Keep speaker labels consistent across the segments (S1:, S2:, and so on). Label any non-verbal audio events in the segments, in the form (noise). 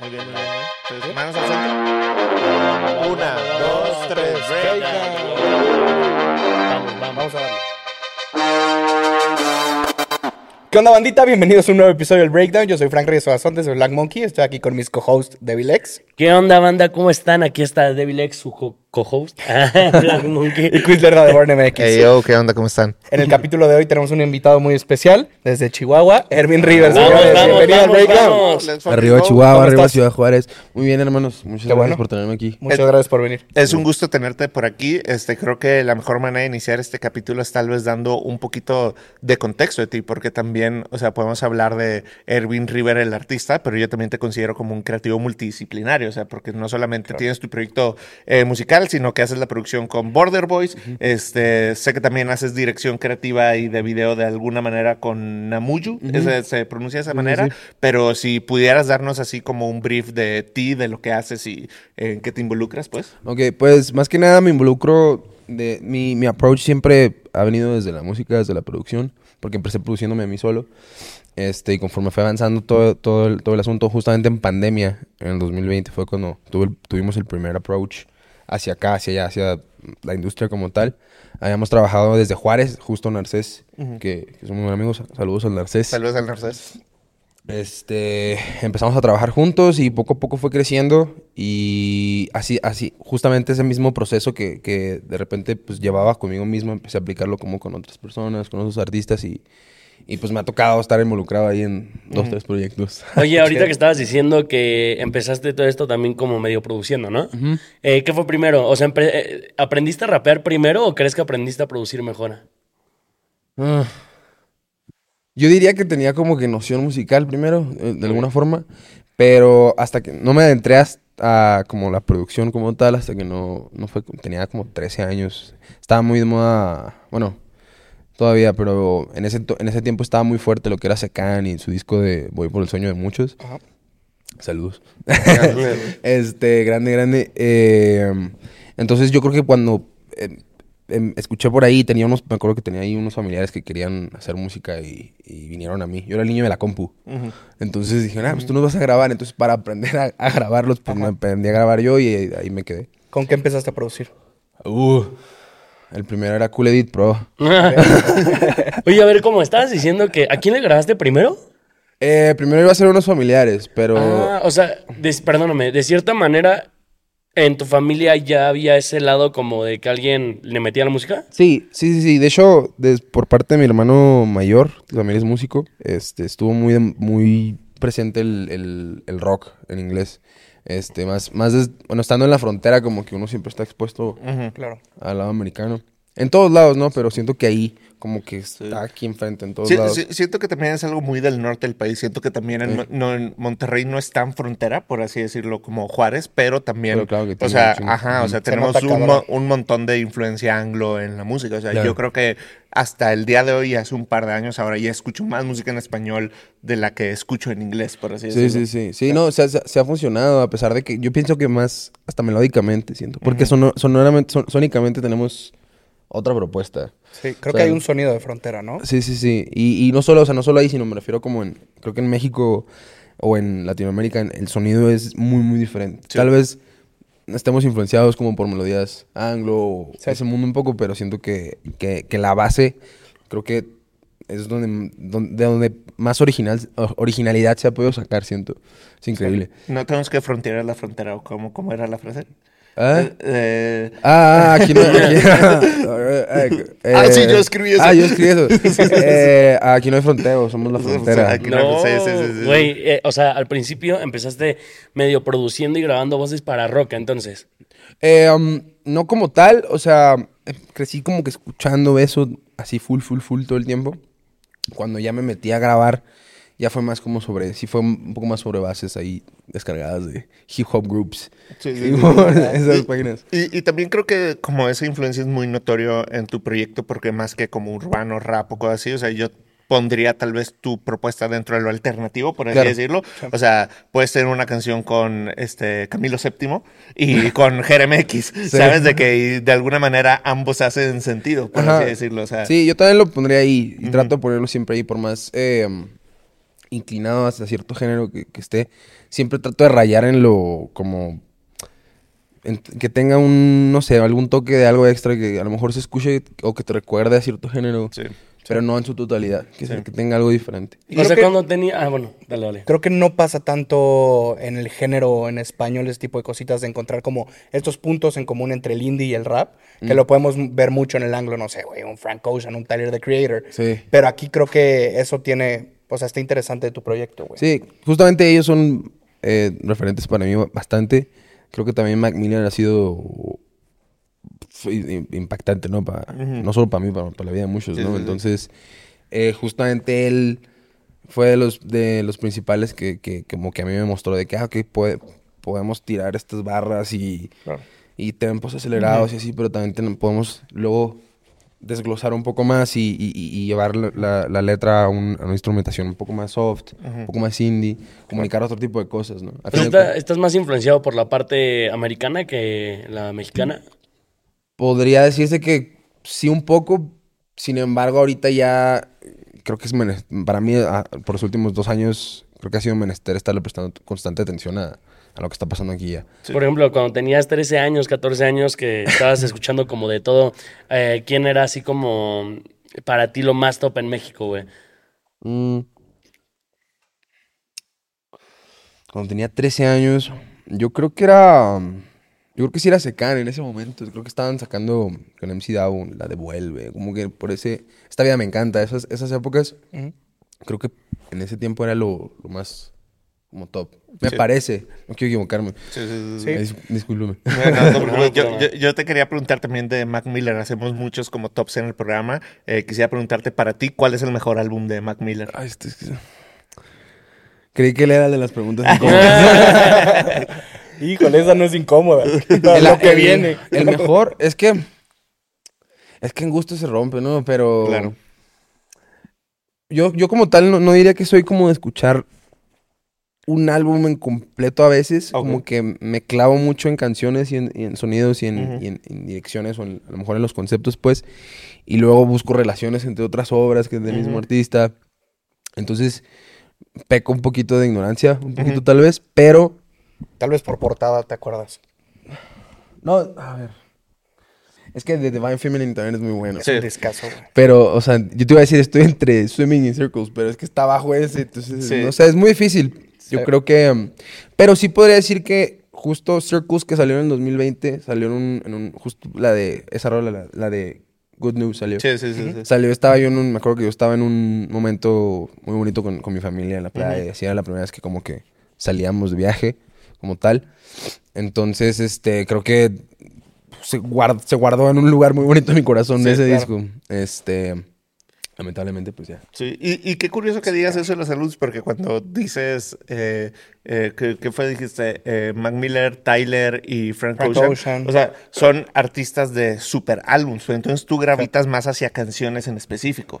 S1: Muy bien, muy bien. Entonces, manos al centro. Una, dos, tres, breakdown.
S2: Vamos, vamos.
S3: Vamos a darle. ¿Qué onda, bandita? Bienvenidos a un nuevo episodio del Breakdown. Yo soy Frank Reyes Oazontes de Black Monkey. Estoy aquí con mis co-hosts Devil X
S2: ¿Qué onda, banda? ¿Cómo están? Aquí está Devil X, su co-host. (laughs) Black Monkey.
S3: y de Born MX.
S1: Hey, yo, ¿qué onda? ¿Cómo están?
S3: En el capítulo de hoy tenemos un invitado muy especial desde Chihuahua, Ervin Rivers.
S2: Vamos,
S3: señores.
S2: vamos,
S3: Bienvenido al
S2: vamos,
S3: Breakdown.
S1: Let's fucking
S4: Arriba. Chihuahua,
S3: ¿Cómo
S4: arriba
S3: estás?
S4: Ciudad Juárez. Muy bien, hermanos. Muchas
S3: Qué
S4: gracias
S3: bueno.
S4: por tenerme aquí.
S3: Muchas
S1: Eh,
S3: gracias por venir.
S1: Es un gusto tenerte por aquí. Este, creo que la mejor manera de iniciar este capítulo es tal vez dando un poquito de contexto de ti, porque también, o sea, podemos hablar de Erwin River, el artista, pero yo también te considero como un creativo multidisciplinario, o sea, porque no solamente tienes tu proyecto eh, musical, sino que haces la producción con Border Boys. Este, sé que también haces dirección creativa y de video de alguna manera con Namuyu, Ese- se pronuncia de esa manera, pero si pudieras darnos así como un brief de ti, de lo que haces y en qué te involucras, pues.
S4: Ok, pues más que nada me involucro de mi, mi approach siempre ha venido desde la música, desde la producción, porque empecé produciéndome a mí solo. Este, y conforme fue avanzando todo, todo, el, todo el asunto, justamente en pandemia, en el 2020, fue cuando tuve tuvimos el primer approach hacia acá, hacia allá, hacia la industria como tal. Habíamos trabajado desde Juárez, justo Narcés, que, que somos muy amigos. Saludos al Narcés.
S1: Saludos al Narcés.
S4: Este, empezamos a trabajar juntos y poco a poco fue creciendo y así, así, justamente ese mismo proceso que, que de repente pues llevaba conmigo mismo, empecé a aplicarlo como con otras personas, con otros artistas y, y pues me ha tocado estar involucrado ahí en dos, tres proyectos. (laughs)
S2: Oye, ahorita (laughs) que estabas diciendo que empezaste todo esto también como medio produciendo, ¿no? Eh, ¿Qué fue primero? O sea, eh, ¿aprendiste a rapear primero o crees que aprendiste a producir mejor?
S4: Ah. Yo diría que tenía como que noción musical primero, eh, de alguna forma, pero hasta que no me adentré hasta como la producción como tal, hasta que no, no fue, tenía como 13 años. Estaba muy de moda, bueno, todavía, pero en ese, en ese tiempo estaba muy fuerte lo que era Secan y su disco de Voy por el sueño de muchos.
S3: Ajá.
S4: Saludos. (laughs) este, grande, grande. Eh, entonces yo creo que cuando eh, em, escuché por ahí, tenía unos, me acuerdo que tenía ahí unos familiares que querían hacer música y, y vinieron a mí. Yo era el niño de la compu. Entonces dijeron, ah, pues tú nos vas a grabar. Entonces para aprender a, a grabarlos, pues me aprendí a grabar yo y ahí me quedé.
S3: ¿Con qué empezaste a producir?
S4: Uh, el primero era Cool Edit Pro. (laughs)
S2: Oye, a ver, ¿cómo estabas diciendo que a quién le grabaste primero?
S4: Eh, primero iba a ser unos familiares, pero...
S2: Ah, o sea, perdóname, de cierta manera, ¿en tu familia ya había ese lado como de que alguien le metía la música?
S4: Sí, sí, sí, sí. De hecho, por parte de mi hermano mayor, que también es músico, este, estuvo muy, muy presente el, el- el rock en inglés. Este, más, más des- bueno, estando en la frontera, como que uno siempre está expuesto
S3: Claro.
S4: al lado americano. En todos lados, ¿no? Pero siento que ahí, como que está aquí enfrente, en todos
S1: Sí,
S4: lados.
S1: sí, siento que también es algo muy del norte del país. Siento que también en,
S4: Sí.
S1: Mon- no, en Monterrey no es tan frontera, por así decirlo, como Juárez, pero también.
S4: Pero claro que
S1: o sea, ajá, o sea,
S3: Se
S1: tenemos un, mo- un montón de influencia anglo en la música. O sea,
S4: Claro.
S1: yo creo que hasta el día de hoy, hace un par de años, ahora ya escucho más música en español de la que escucho en inglés, por así
S4: Sí,
S1: decirlo.
S4: sí, sí. Sí, no, se, ha- se ha funcionado, a pesar de que yo pienso que más hasta melódicamente, siento. Porque sono- sonoramente, son- sónicamente tenemos otra propuesta.
S3: Sí, creo
S4: O
S3: que hay un sonido de frontera, ¿no?
S4: Sí, sí, sí. Y, y no solo, o sea, no solo ahí, sino me refiero como en, creo que en México o en Latinoamérica el sonido es muy, muy diferente.
S1: Sí.
S4: Tal vez estemos influenciados como por melodías anglo o
S3: Sí.
S4: ese mundo un poco, pero siento que, que, que la base creo que es donde, donde, de donde más original, originalidad se ha podido sacar, siento. Es increíble.
S1: No tenemos que frontear la frontera, o cómo, cómo era la frase.
S4: ¿Ah?
S1: Eh, eh,
S4: Ah, ah, aquí no. (laughs) Aquí, eh,
S1: Ah, sí, yo escribí eso.
S4: Ah, yo escribí eso. (laughs) Eh, aquí no hay fronteo, somos la frontera.
S1: No, sí, sí, sí, sí.
S2: güey, eh, o sea, al principio empezaste medio produciendo y grabando voces para rock, entonces.
S4: Eh, um, no como tal, o sea, eh, crecí como que escuchando eso así full, full, full todo el tiempo. Cuando ya me metí a grabar, ya fue más como sobre, sí fue un poco más sobre bases ahí descargadas de hip hop groups.
S1: Sí, sí, (laughs)
S4: Y
S1: sí.
S4: esas páginas.
S1: Y, y también creo que como esa influencia es muy notorio en tu proyecto porque más que como urbano, rap o cosas así, o sea, yo pondría tal vez tu propuesta dentro de lo alternativo, por así
S4: Claro.
S1: decirlo. O sea, puedes tener una canción con este Camilo VII y (laughs) con Jerem X, ¿sabes? De que de alguna manera ambos hacen sentido, por
S4: Ajá.
S1: así decirlo. O sea,
S4: Sí, yo también lo pondría ahí y trato de ponerlo siempre ahí por más eh, inclinado hacia cierto género que, que esté, siempre trato de rayar en lo como en- que tenga un, no sé, algún toque de algo extra que a lo mejor se escuche o que te recuerde a cierto género,
S1: Sí.
S4: pero no en su totalidad, que,
S1: Sí.
S4: que tenga algo diferente.
S3: Y
S2: o
S3: creo
S2: sea,
S3: que-
S2: cuando tenía... Ah, bueno, dale, dale.
S3: Creo que no pasa tanto en el género en español, ese tipo de cositas, de encontrar como estos puntos en común entre el indie y el rap, que lo podemos ver mucho en el anglo, no sé, güey, un Frank Ocean, un Tyler, the Creator.
S4: Sí.
S3: Pero aquí creo que eso tiene, o sea, está interesante de tu proyecto, güey.
S4: Sí, justamente ellos son eh, referentes para mí bastante. Creo que también Mac Miller ha sido impactante, ¿no? Pa- No solo para mí, para, para la vida de muchos,
S1: Sí,
S4: ¿no?
S1: sí, sí.
S4: Entonces, eh, justamente él fue de los, de los principales que, que como que a mí me mostró de que, ah, ok, puede- podemos tirar estas barras y,
S1: Claro.
S4: y tempos acelerados y así, pero también podemos luego desglosar un poco más y, y- y- y llevar la, la- la letra a, un- a una instrumentación un poco más soft, un poco más indie, comunicar otro tipo de cosas, ¿no?
S2: Pero está- ¿Estás más influenciado por la parte americana que la mexicana?
S4: podría decirse que sí un poco, sin embargo ahorita ya creo que es para mí ah, por los últimos dos años creo que ha sido menester estarle prestando constante atención a, a lo que está pasando aquí ya.
S1: Sí.
S2: Por ejemplo, cuando tenías 13 años, 14 años, que estabas (laughs) escuchando como de todo, eh, ¿quién era así como para ti lo más top en México, güey?
S4: Mm. Cuando tenía 13 años, yo creo que era. Yo creo que sí era Secan en ese momento. Creo que estaban sacando con MC Down, la devuelve. Como que por ese. Esta vida me encanta. Esas, esas épocas, creo que en ese tiempo era lo, lo más. Como top. Me
S1: Sí.
S4: parece. No quiero equivocarme.
S1: Sí, sí, sí, sí.
S3: Sí.
S4: Dis- discúlpeme. (laughs)
S1: No, no, yo,
S2: problema.
S1: yo- yo te quería preguntar también de Mac Miller. Hacemos muchos como tops en el programa. Eh, quisiera preguntarte para ti, ¿cuál es el mejor álbum de Mac Miller?
S4: Ay, este es que- Creí que él era el de las preguntas incómodas. (laughs)
S3: Híjole, esa no es incómoda.
S4: El-
S3: lo que
S4: el-
S3: viene.
S4: El mejor es que. Es que en gusto se rompe, ¿no? Pero.
S1: Claro.
S4: Yo, yo como tal no, no diría que soy como de escuchar un álbum en completo a veces. Como que me clavo mucho en canciones y en, y en sonidos y en,
S1: Ujú.
S4: y en- en direcciones o en- a lo mejor en los conceptos, pues. Y luego busco relaciones entre otras obras que es del mismo artista. Entonces, peco un poquito de ignorancia, un poquito tal vez, pero
S3: Tal vez por portada, ¿te acuerdas?
S4: No, a ver. Es que The Divine Feminine también es muy bueno.
S1: Sí.
S3: güey.
S4: Pero, o sea, yo te iba a decir, estoy entre Swimming in Circles, pero es que está bajo ese, entonces,
S1: Sí.
S4: no sé, es muy difícil. Yo
S3: Sí.
S4: creo que... pero sí podría decir que justo Circles que salió en el 2020, salió en un... En un justo la de... Esa rola, la, la de Good News salió.
S1: Sí, sí, sí. sí.
S4: Salió, estaba yo en un... Me acuerdo que yo estaba en un momento muy bonito con, con mi familia en la playa. Y así era la primera vez que como que salíamos de viaje como tal. Entonces, este, creo que se, guard- se guardó en un lugar muy bonito en mi corazón
S1: Sí,
S4: ese
S1: claro.
S4: disco. Este, lamentablemente, pues ya.
S1: Sí, y, y qué curioso que digas eso de los saludos, porque cuando dices, eh, eh, ¿qué, qué fue? Dijiste, eh, Mac Miller, Tyler y Frank,
S3: Frank
S1: Ocean.
S3: Ocean.
S1: O sea, son artistas de super álbums, entonces tú gravitas más hacia canciones en específico.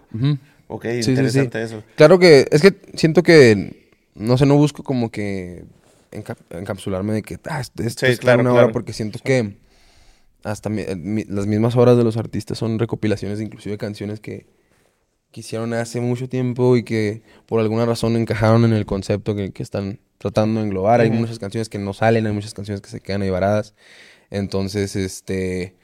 S1: Ok,
S4: Sí, sí, sí.
S1: interesante eso.
S4: Claro que, es que siento que, no sé, no busco como que enca- encapsularme de que, ah, esto, es
S1: claro,
S4: una
S1: claro.
S4: hora, porque siento que hasta mi- eh, mi- las mismas horas de los artistas son recopilaciones de inclusive canciones que, que hicieron hace mucho tiempo y que por alguna razón encajaron en el concepto que, que están tratando de englobar. Hay muchas canciones que no salen, hay muchas canciones que se quedan ahí varadas. Entonces, este,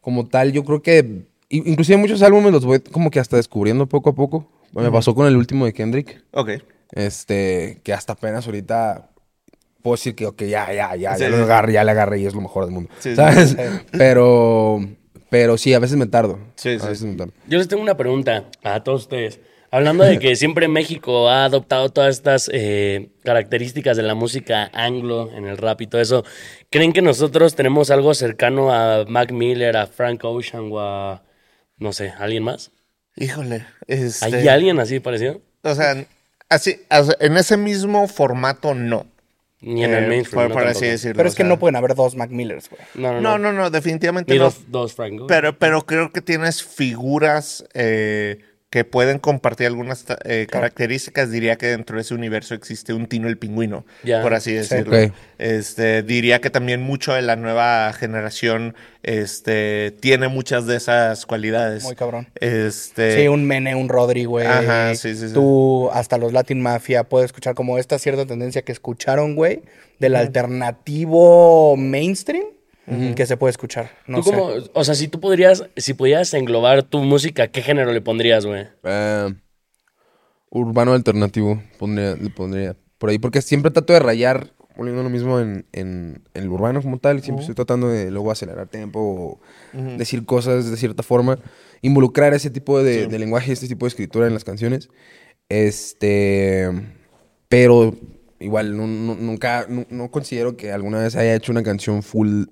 S4: como tal, yo creo que, inclusive muchos álbumes los voy como que hasta descubriendo poco a poco. Me pasó con el último de Kendrick.
S1: Ok.
S4: Este, que hasta apenas ahorita puedo decir que, ok, ya, ya, ya,
S1: Sí,
S4: ya
S1: sí.
S4: lo agarré, ya le agarré y es lo mejor del mundo.
S1: Sí,
S4: ¿Sabes? Pero, pero sí, a veces me tardo.
S1: Sí,
S4: a
S1: sí.
S4: veces me tardo.
S2: Yo les tengo una pregunta a todos ustedes. Hablando de que siempre México ha adoptado todas estas eh, características de la música anglo en el rap y todo eso, ¿creen que nosotros tenemos algo cercano a Mac Miller, a Frank Ocean o a, no sé, alguien más?
S1: Híjole. Este,
S2: ¿Hay alguien así parecido?
S1: O sea, así, o sea, en ese mismo formato no.
S2: Ni en el
S1: Eh,
S2: mainstream.
S1: por,
S2: ¿no?
S1: por así
S2: Tampoco.
S1: decirlo.
S3: Pero es
S1: o
S3: que
S1: sea.
S3: no pueden haber dos Mac Millers, güey.
S2: No, no,
S1: No,
S2: no.
S1: no, no, definitivamente
S2: Ni
S1: no.
S2: dos, dos Frank.
S1: Pero, pero creo que tienes figuras eh, que pueden compartir algunas eh, características, diría que dentro de ese universo existe un Tino el pingüino, por así decirlo. Este, diría que también mucho de la nueva generación este, tiene muchas de esas cualidades.
S3: Muy cabrón.
S1: Este,
S3: Sí, un Mene, un Rodri, güey.
S1: Ajá, sí, sí, sí.
S3: Tú, hasta los Latin Mafia, puedes escuchar como esta cierta tendencia que escucharon, güey, del alternativo mainstream que se puede escuchar. No
S2: tú
S3: sé.
S2: como, o sea, si tú podrías, si pudieras englobar tu música, ¿qué género le pondrías, güey?
S4: Eh, urbano alternativo, pondría, le pondría por ahí. Porque siempre trato de rayar, poniendo lo mismo en, en, en el urbano como tal. Siempre estoy tratando de luego acelerar tiempo o decir cosas de cierta forma. Involucrar ese tipo de, de lenguaje, este tipo de escritura en las canciones. Este. Pero igual, no, no- nunca, no, no considero que alguna vez haya hecho una canción full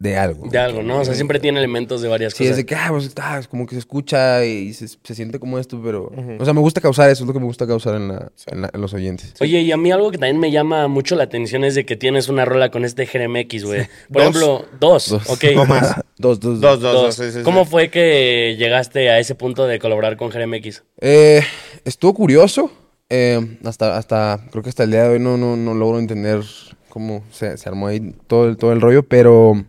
S4: de algo.
S2: De algo, ¿no? O sea, siempre tiene elementos de varias
S4: Sí,
S2: cosas.
S4: es de que, ah, pues, ah, es como que se escucha y se, se siente como esto, pero... O sea, me gusta causar eso, es lo que me gusta causar en, la- en la- en los oyentes.
S2: Oye, y a mí algo que también me llama mucho la atención es de que tienes una rola con este X, güey. Por
S1: Dos.
S2: ejemplo, dos.
S4: Dos.
S2: Ok.
S1: O más. (laughs)
S4: Dos, dos,
S1: Dos, dos,
S2: Dos.
S1: dos. sí, sí, sí.
S2: ¿Cómo fue que llegaste a ese punto de colaborar con X?
S4: Eh, estuvo curioso. eh, hasta, hasta, creo que hasta el día de hoy no, no, no logro entender cómo se, se armó ahí todo el, todo el rollo, pero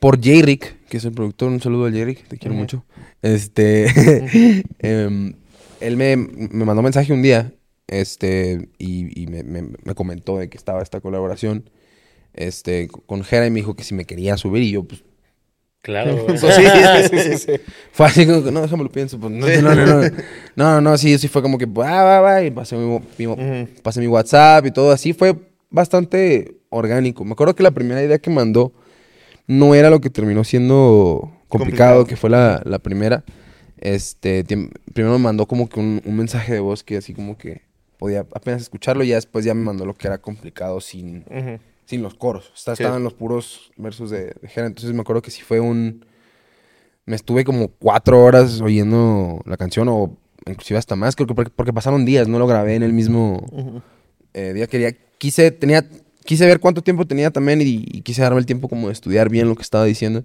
S4: por J-Rick, que es el productor, un saludo a J-Rick, te quiero mucho. Este, (laughs) em, él me, me mandó un mensaje un día, este, y, y me, me- me comentó de que estaba esta colaboración, este, con Jera y me dijo que si me quería subir y yo, pues,
S2: Claro, güey. (laughs)
S1: Sí, (laughs) sí, sí, sí.
S4: fue así como que, no, déjame lo pienso. Pues, no, no, no, no, no, no, sí, sí fue como que, pues, ah, va, va, y pasé mi, mi- pasé mi WhatsApp y todo así. Fue bastante orgánico. Me acuerdo que la primera idea que mandó no era lo que terminó siendo complicado,
S1: Complicado.
S4: que fue la, la primera. Este, primero me mandó como que un, un mensaje de voz que así como que podía apenas escucharlo y ya después ya me mandó lo que era complicado sin, sin los coros. O sea,
S1: Sí.
S4: estaban los puros versos de, de Jera. Entonces me acuerdo que sí fue un... Me estuve como cuatro horas oyendo la canción o inclusive hasta más. Creo que porque, porque pasaron días, no lo grabé en el mismo eh, día. Quería, quise, tenía, quise ver cuánto tiempo tenía también y, y quise darme el tiempo como de estudiar bien lo que estaba diciendo.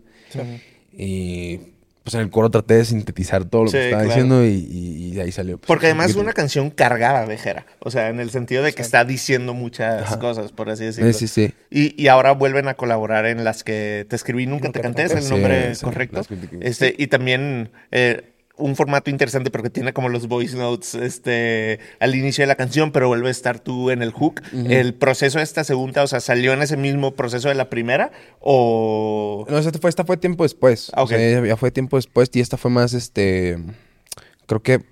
S4: Y pues en el coro traté de sintetizar todo lo
S1: Sí,
S4: que estaba
S1: claro.
S4: diciendo y, y- ahí salió. pues,
S1: Porque además es una canción cargada de Jera. O sea, en el sentido de que está diciendo muchas cosas, por así decirlo.
S4: Sí, sí, sí.
S1: Y, y ahora vuelven a colaborar en las que te escribí Nunca, te canté, es el
S4: Sí,
S1: nombre
S4: sí,
S1: correcto. Este, y también eh, un formato interesante porque tiene como los voice notes este, al inicio de la canción, pero vuelve a estar tú en el hook. El proceso de esta segunda, o sea, ¿salió en ese mismo proceso de la primera? ¿O...?
S4: No, esta fue, esta fue tiempo después.
S1: Ah,
S4: O sea, ya, fue tiempo después y esta fue más, este... Creo que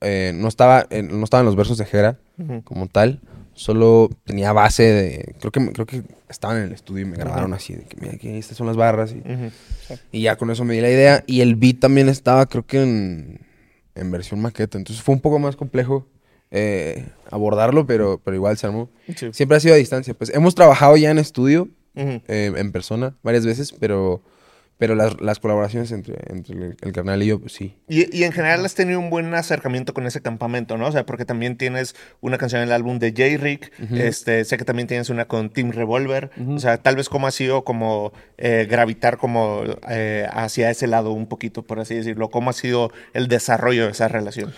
S4: eh, no, estaba no estaban los versos de Jera como tal. Solo tenía base de... Creo que, creo que estaban en el estudio y me grabaron así. De que, mira, aquí estas son las barras. Y, ya con eso me di la idea. Y el beat también estaba, creo que en, en versión maqueta. Entonces fue un poco más complejo eh, abordarlo, pero, pero igual se armó.
S1: Sí.
S4: Siempre ha sido a distancia. Pues hemos trabajado ya en estudio eh, en persona varias veces, pero, pero las, las colaboraciones entre, entre el, el carnal y yo, pues sí.
S1: Y, y en general has tenido un buen acercamiento con ese campamento, ¿no? O sea, porque también tienes una canción en el álbum de J-Rick, este, sé que también tienes una con Team Revolver, o sea, tal vez cómo ha sido como eh, gravitar como eh, hacia ese lado un poquito, por así decirlo, cómo ha sido el desarrollo de esa relación.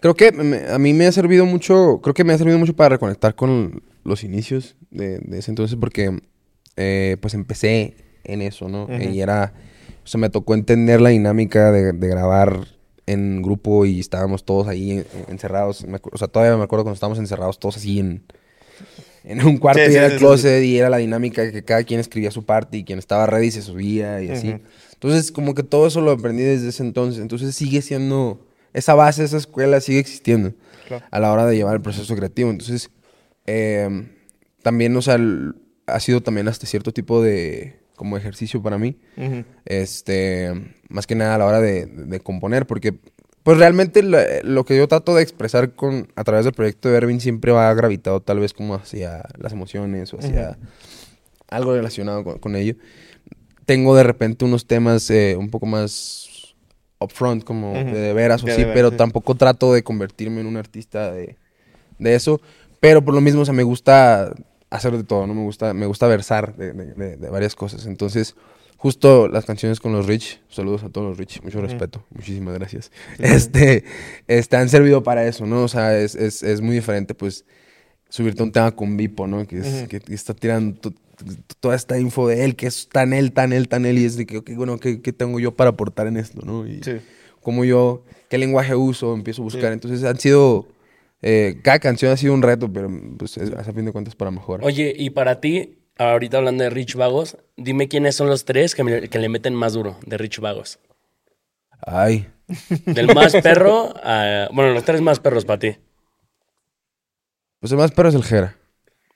S4: Creo que me- a mí me ha servido mucho, creo que me ha servido mucho para reconectar con los inicios de, de ese entonces, porque eh, pues empecé en eso, ¿no? Y era, o sea, me tocó entender la dinámica de, de grabar en grupo y estábamos todos ahí en- encerrados. Me o sea, todavía me acuerdo cuando estábamos encerrados todos así en, en un cuarto
S1: Sí,
S4: y
S1: sí,
S4: era el
S1: sí,
S4: closet y era la dinámica que cada quien escribía su parte y quien estaba ready se subía y así. Entonces, como que todo eso lo aprendí desde ese entonces. Entonces sigue siendo, esa base, esa escuela sigue existiendo
S3: Claro.
S4: a la hora de llevar el proceso creativo. Entonces, eh, también, o sea, ha sido también hasta cierto tipo de como ejercicio para mí. Este, más que nada a la hora de, de componer, porque pues realmente la- lo que yo trato de expresar con a través del proyecto de Erwin siempre va gravitado tal vez como hacia las emociones o hacia algo relacionado con, con ello. Tengo de repente unos temas eh, un poco más upfront, como de, de veras o
S1: De
S4: sí,
S1: de veras,
S4: pero
S1: sí.
S4: tampoco trato de convertirme en un artista de, de eso. Pero por lo mismo, o sea, me gusta hacer de todo, ¿no? Me gusta, me gusta versar de, de- de- varias cosas. Entonces, justo las canciones con los Rich, saludos a todos los Rich, mucho respeto, muchísimas gracias. (laughs) Este, este, han servido para eso, ¿no? O sea, es, es, es muy diferente, pues, subirte a un tema con Vipo, ¿no? Que, es, que, que está tirando to- toda esta info de él, que es tan él, tan él, tan él, y es de que, ok, bueno, ¿qué, qué tengo yo para aportar en esto, ¿no? Y
S1: Sí.
S4: cómo yo, qué lenguaje uso, empiezo a buscar. Entonces han sido, eh, cada canción ha sido un reto, pero pues es, a fin de cuentas para mejorar.
S2: Oye, y para ti, ahorita hablando de Rich Vagos, dime quiénes son los tres que, me- que le meten más duro de Rich Vagos.
S4: Ay,
S2: Del más (laughs) perro a... Bueno, los tres más perros para ti.
S4: pues el más perro es el Jera.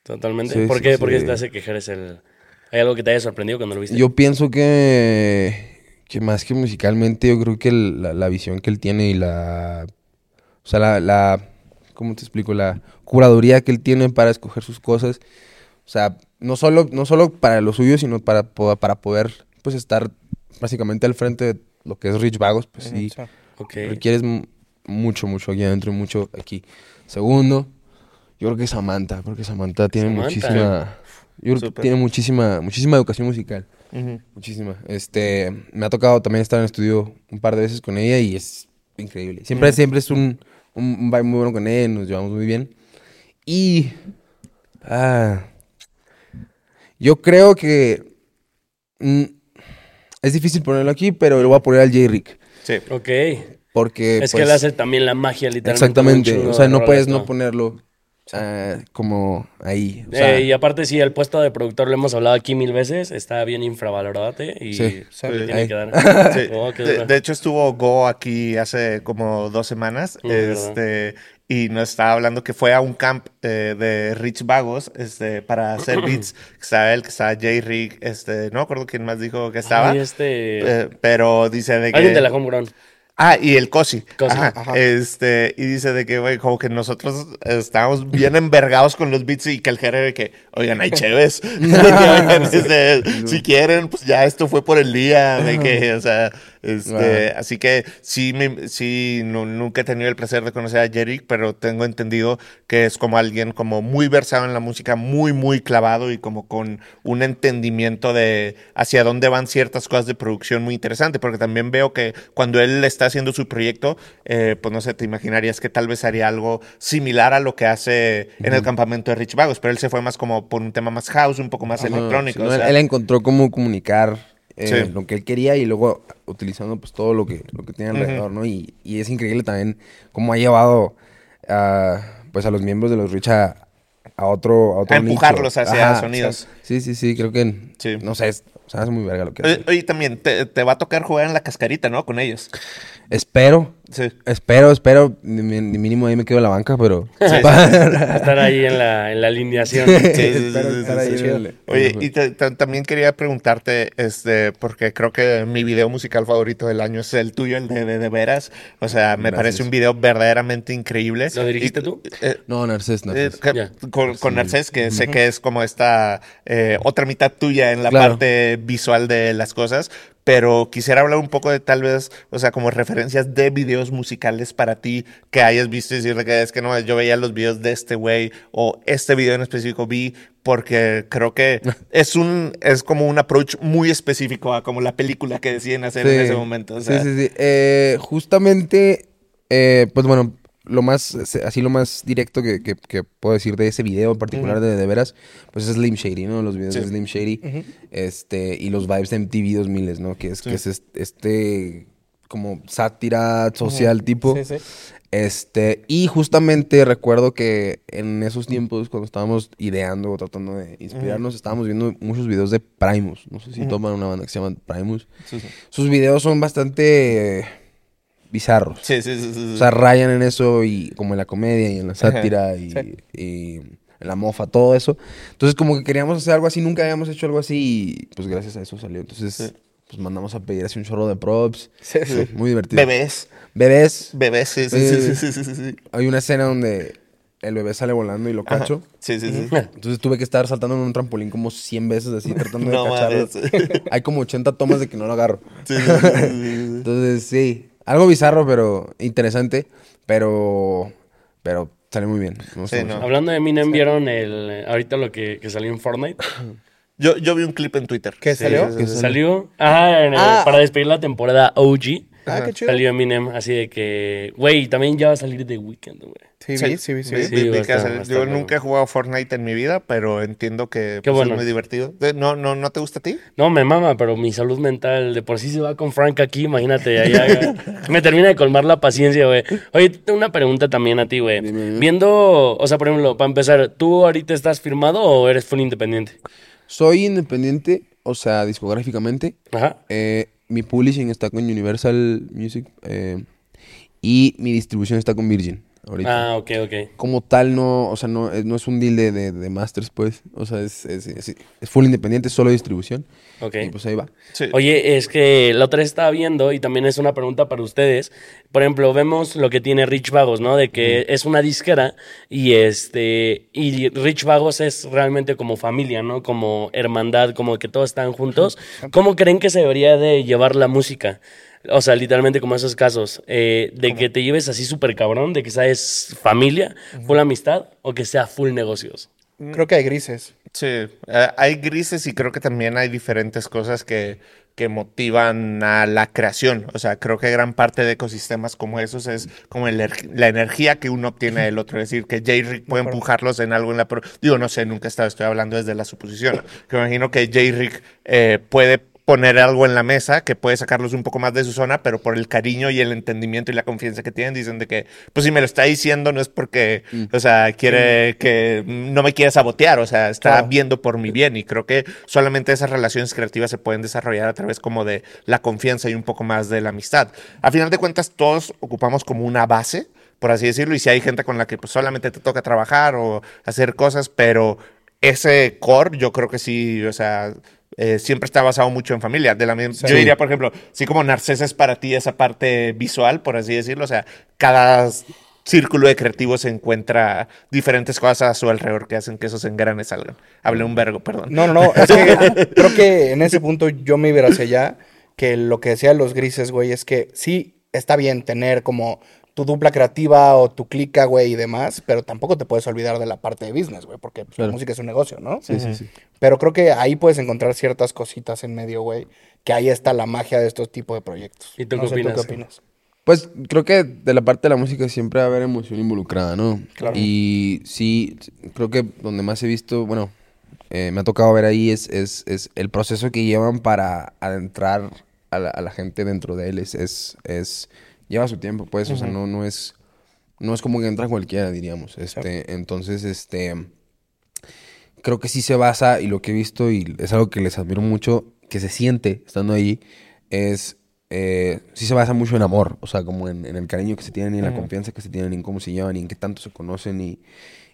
S2: Totalmente.
S4: Sí,
S2: ¿Por
S4: sí,
S2: qué? ¿Por qué
S4: sí.
S2: te hace que eres el... ¿Hay algo que te haya sorprendido cuando lo viste?
S4: Yo pienso que, que más que musicalmente, yo creo que el- la, la visión que él tiene y la, o sea, la, la, ¿cómo te explico? La curaduría que él tiene para escoger sus cosas. O sea, no solo, no solo para lo suyo, sino para, para poder, pues, estar básicamente al frente de lo que es Rich Vagos, pues sí, requieres mucho, mucho aquí adentro y mucho aquí. Segundo, yo creo que Samantha, porque Samantha tiene
S2: Samantha.
S4: muchísima, yo creo que tiene muchísima, muchísima educación musical. Muchísima. Este, me ha tocado también estar en el estudio un par de veces con ella y es increíble. Siempre, siempre es un, un, un vibe muy bueno con ella, nos llevamos muy bien. Y ah, yo creo que mm, es difícil ponerlo aquí, pero lo voy a poner al J-Rick.
S1: Sí.
S2: Ok.
S4: Porque
S2: Es que
S4: pues,
S2: él hace también la magia, literalmente.
S4: exactamente, o sea, no puedes no ponerlo como ahí. O sea,
S2: Eh, y aparte, sí, el puesto de productor lo hemos hablado aquí mil veces, está bien infravalorado y
S4: Sí.
S2: se le tiene
S4: Ahí.
S2: que dar. (laughs)
S1: Sí. (laughs)
S2: Oh, qué
S1: de, hecho, estuvo Go aquí hace como dos semanas.
S2: Mm, verdad.
S1: este, y nos estaba hablando que fue a un camp eh, de Rich Vagos este, para hacer beats. (clears throat) Que estaba él, que estaba Jay Rick. Este, no me acuerdo quién más dijo que estaba.
S2: Ay, este...
S1: eh, pero dice de que.
S2: Alguien de la Homegrown.
S1: Ah, y el Cosi.
S2: Cosi,
S1: Ajá.
S3: ajá.
S1: Este, y dice de que, güey, como que nosotros estábamos bien envergados con los beats y que el jefe de que, oigan, hay chéves. Oigan, (laughs) (laughs) este, si quieren, pues ya esto fue por el día, de que, o sea, este, así que sí, me- sí, nu- nunca he tenido el placer de conocer a Jerick, pero tengo entendido que es como alguien como muy versado en la música, muy, muy clavado y como con un entendimiento de hacia dónde van ciertas cosas de producción muy interesante, porque también veo que cuando él está haciendo su proyecto, eh, pues no sé, te imaginarías que tal vez haría algo similar a lo que hace en el campamento de Rich Vagos, pero él se fue más como por un tema más house, un poco más electrónico.
S4: sí, no,
S1: o
S4: él-
S1: sea,
S4: él encontró cómo comunicar eh,
S1: Sí.
S4: lo que él quería y luego utilizando pues todo lo que, lo que tiene alrededor, ¿no? Y, y es increíble también cómo ha llevado a, pues a los miembros de los Rich a, a otro, a otro
S1: A
S4: nicho.
S1: empujarlos hacia sonidos.
S4: Sí, sí, sí, creo que,
S1: Sí.
S4: no sé, es, o sea, es muy verga lo que
S1: Oye,
S4: hace.
S1: oye, también te, te va a tocar jugar en la cascarita, ¿no? Con ellos.
S4: Espero,
S1: Sí.
S4: espero, espero, ni, ni mínimo ahí me quedo en la banca, pero...
S2: Estar ahí en la, en la alineación.
S1: Sí, sí, sí, sí, sí, sí. Oye, y te- te- también quería preguntarte, este, porque creo que mi video musical favorito del año es el tuyo, el de De, de Veras. O sea, me
S4: Gracias.
S1: parece un video verdaderamente increíble.
S2: ¿Lo dirigiste
S1: Y-
S2: tú?
S1: eh,
S4: No, Narcés,
S1: eh,
S4: Narcés.
S1: que- con, con Narcés, que sé que es como esta eh, otra mitad tuya en la
S4: Claro.
S1: parte visual de las cosas, pero quisiera hablar un poco de tal vez, o sea, como referencias de videos musicales para ti que hayas visto y decirle que es que no, yo veía los videos de este güey o este video en específico vi porque creo que (laughs) es un es como un approach muy específico a como la película que deciden hacer en ese momento. o sea,
S4: sí, sí, sí. Eh, justamente, eh, pues bueno, lo más, así lo más directo que, que- que puedo decir de ese video en particular de De Veras, pues es Slim Shady, ¿no? Los videos
S1: Sí.
S4: de Slim Shady, este, y los vibes de MTV 2000, ¿no? Que es, que es este, este como sátira social tipo.
S3: Sí, sí.
S4: Este, y justamente recuerdo que en esos tiempos, cuando estábamos ideando o tratando de inspirarnos, estábamos viendo muchos videos de Primus. No sé si toman una banda que se llama Primus.
S1: sí, sí.
S4: Sus videos son bastante bizarros.
S1: Sí, sí, sí.
S4: O sea, rayan en eso y como en la comedia y en la sátira y,
S3: Sí.
S4: y en la mofa, todo eso. Entonces, como que queríamos hacer algo así, nunca habíamos hecho algo así y pues gracias a eso salió. Entonces,
S1: Sí.
S4: pues mandamos a pedir así un chorro de props.
S3: Sí, sí.
S4: Muy divertido.
S1: Bebés,
S4: Bebés.
S1: bebés, sí, sí,
S4: Eh,
S1: sí, sí.
S4: Hay una escena donde el bebé sale volando y lo
S1: Ajá.
S4: cacho.
S1: Sí, sí, sí.
S4: Entonces tuve que estar saltando en un trampolín como 100 veces así, tratando de (laughs)
S1: No
S4: cacharlo. Hay como 80 tomas de que no lo agarro.
S1: Sí, sí. (laughs)
S4: Entonces, sí, algo bizarro, pero interesante, pero, pero sale muy bien.
S1: Sí. ¿no?
S2: Hablando de Eminem, ¿vieron el, ahorita lo que, que salió en Fortnite?
S1: Yo, yo vi un clip en Twitter.
S3: ¿Qué salió?
S1: sí.
S2: Salió el-
S3: Ah.
S2: para despedir la temporada OG.
S3: Ah, qué chido.
S2: Salió Eminem, así de que, güey, también ya va a salir The Weeknd, güey.
S3: Sí, sí, sí,
S2: Sí,
S1: vi- vi que yo nunca he jugado Fortnite en mi vida, pero entiendo que
S2: Qué
S1: pues,
S2: bueno.
S1: es muy divertido. Eh, ¿No, no, ¿No te gusta a ti?
S2: No, me mama, pero mi salud mental de por sí se va con Frank aquí, imagínate, allá, (laughs) me termina de colmar la paciencia, güey. Oye, tengo una pregunta también a ti, güey. Viendo, o sea, por ejemplo, para empezar, ¿tú ahorita estás firmado o eres full independiente?
S4: Soy independiente, o sea, discográficamente.
S2: Ajá.
S4: Eh, mi publishing está con Universal Music eh, y mi distribución está con Virgin. Ahorita.
S2: Ah, ok, ok.
S4: Como tal, no, o sea, no, es- no es un deal de, de, de masters, pues. O sea, es, es, es- es full independiente, solo distribución.
S2: Ok.
S4: Y pues ahí va.
S1: Sí.
S2: Oye, es que la otra vez estaba viendo y también es una pregunta para ustedes. Por ejemplo, vemos lo que tiene Rich Vagos, ¿no? De que es una disquera y este y Rich Vagos es realmente como familia, ¿no? Como hermandad, como que todos están juntos. ¿Cómo creen que se debería de llevar la música? O sea, literalmente como esos casos, eh, de que te lleves así súper cabrón, de que seas familia, full amistad o que sea full negocios.
S3: Creo que hay grises.
S1: Sí, eh, hay grises y creo que también hay diferentes cosas que, que motivan a la creación. O sea, creo que gran parte de ecosistemas como esos es como el er- la energía que uno obtiene del otro. Es decir, que J-Rick puede empujarlos en algo en la... pro- Digo, no sé, nunca he estado, estoy hablando desde la suposición. Que me imagino que J-Rick eh, puede poner algo en la mesa que puede sacarlos un poco más de su zona, pero por el cariño y el entendimiento y la confianza que tienen, dicen de que, pues si me lo está diciendo no es porque, o sea, quiere que no me quiere sabotear, o sea, está
S3: Claro.
S1: viendo por mi bien y creo que solamente esas relaciones creativas se pueden desarrollar a través como de la confianza y un poco más de la amistad. A final de cuentas, todos ocupamos como una base, por así decirlo, y si hay gente con la que pues, solamente te toca trabajar o hacer cosas, pero ese core yo creo que sí, o sea, eh, siempre está basado mucho en familia. De la misma- Yo diría, por ejemplo, sí como Narcesa es para ti esa parte visual, por así decirlo, o sea, cada círculo de creativos se encuentra diferentes cosas a su alrededor que hacen que esos engranes salgan. Hablé un vergo, perdón.
S3: No, no, no. Es que (laughs) creo que en ese punto yo me iba hacia allá. Que lo que decían los grises, güey, es que sí está bien tener como tu dupla creativa o tu clica, güey, y demás, pero tampoco te puedes olvidar de la parte de business, güey, porque pues, la música es un negocio, ¿no?
S4: Sí, sí, sí.
S3: Pero creo que ahí puedes encontrar ciertas cositas en medio, güey, que ahí está la magia de estos tipos de proyectos.
S2: ¿Y tú
S3: No
S2: qué
S3: sé,
S2: opinas?
S3: qué opinas?
S4: Pues creo que de la parte de la música siempre va a haber emoción involucrada, ¿no?
S3: Claro.
S4: Y sí, creo que donde más he visto, bueno, eh, me ha tocado ver ahí es, es, es el proceso que llevan para adentrar a la, a la gente dentro de él. Es, es, es- lleva su tiempo, pues, o sea, no, no es, no es como que entra cualquiera, diríamos. Este, entonces, este, creo que sí se basa, y lo que he visto, y es algo que les admiro mucho, que se siente estando ahí, es, eh, sí se basa mucho en amor, o sea, como en, en el cariño que se tienen y en la confianza que se tienen, y en cómo se llevan y en qué tanto se conocen y,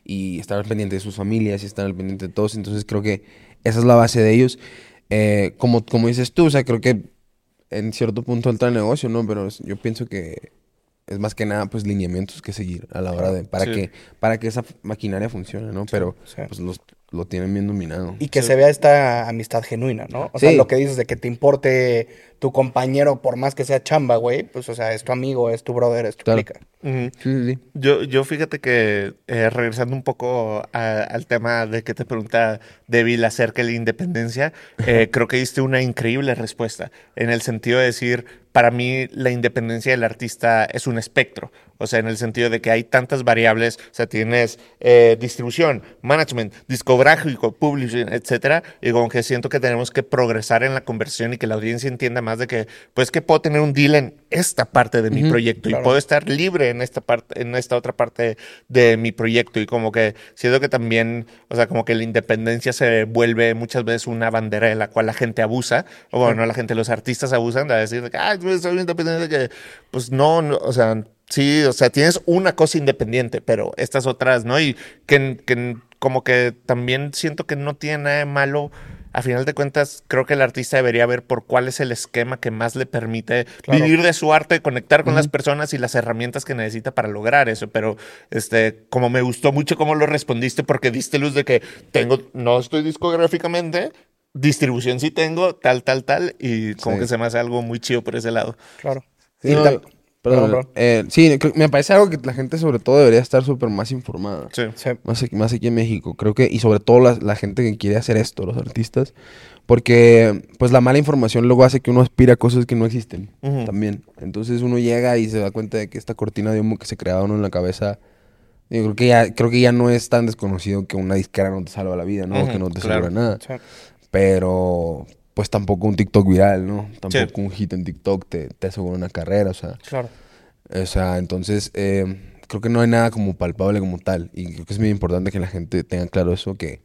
S4: y estar al pendiente de sus familias y estar al pendiente de todos. Entonces creo que esa es la base de ellos. Eh, como, como dices tú, o sea, creo que en cierto punto entra el negocio, ¿no? Pero yo pienso que es más que nada, pues, lineamientos que seguir a la hora de... Para,
S1: Sí.
S4: que, para que esa maquinaria funcione, ¿no? Pero,
S3: sí.
S4: pues, los, lo tienen bien dominado.
S3: Y que se vea esta amistad genuina, ¿no? O sea, lo que dices de que te importe tu compañero, por más que sea chamba, güey, pues, o sea, es tu amigo, es tu brother, es tu
S4: Claro.
S3: clica.
S4: Sí, sí, sí.
S1: Yo, yo fíjate que eh, regresando un poco a- al tema de que te pregunta Devil acerca de la independencia, eh, creo que diste una increíble respuesta en el sentido de decir, para mí la independencia del artista es un espectro, o sea, en el sentido de que hay tantas variables, o sea, tienes eh, distribución, management, discográfico, publishing, etcétera, y como que siento que tenemos que progresar en la conversión y que la audiencia entienda más de que, pues que puedo tener un deal en esta parte de mi proyecto y
S3: claro.
S1: puedo estar libre en esta parte, en esta otra parte de mi proyecto y como que siento que también, o sea, como que la independencia se vuelve muchas veces una bandera de la cual la gente abusa, o bueno, no la gente, los artistas abusan de decir, pues, soy independiente, que pues no, no, o sea, sí, o sea, tienes una cosa independiente, pero estas otras, ¿no? Y que, que como que también siento que no tiene nada de malo. A final de cuentas, creo que el artista debería ver por cuál es el esquema que más le permite
S3: Claro.
S1: vivir de su arte, conectar con las personas y las herramientas que necesita para lograr eso. Pero, este, como me gustó mucho cómo lo respondiste, porque diste luz de que tengo, no estoy discográficamente, distribución sí tengo, tal, tal, tal, y como
S4: Sí.
S1: que se me hace algo muy chido por ese lado.
S3: Claro.
S4: Sí, no, Perdón,
S3: Perdón,
S4: eh, sí, me parece algo que la gente sobre todo debería estar súper más informada.
S1: Sí.
S3: Sí.
S4: Más aquí, más aquí en México, creo que, y sobre todo la, la gente que quiere hacer esto, los artistas, porque pues la mala información luego hace que uno aspire a cosas que no existen también. Entonces uno llega y se da cuenta de que esta cortina de humo que se creaba uno en la cabeza, yo creo que ya, creo que ya no es tan desconocido que una disquera no te salva la vida, ¿no? Que no te
S1: claro.
S4: asegura nada.
S3: Sí.
S4: Pero pues tampoco un TikTok viral, ¿no?
S1: Sí.
S4: Tampoco un hit en TikTok te, te asegura una carrera, o sea.
S3: Claro.
S4: O sea, entonces eh, creo que no hay nada como palpable como tal. Y creo que es muy importante que la gente tenga claro eso, que,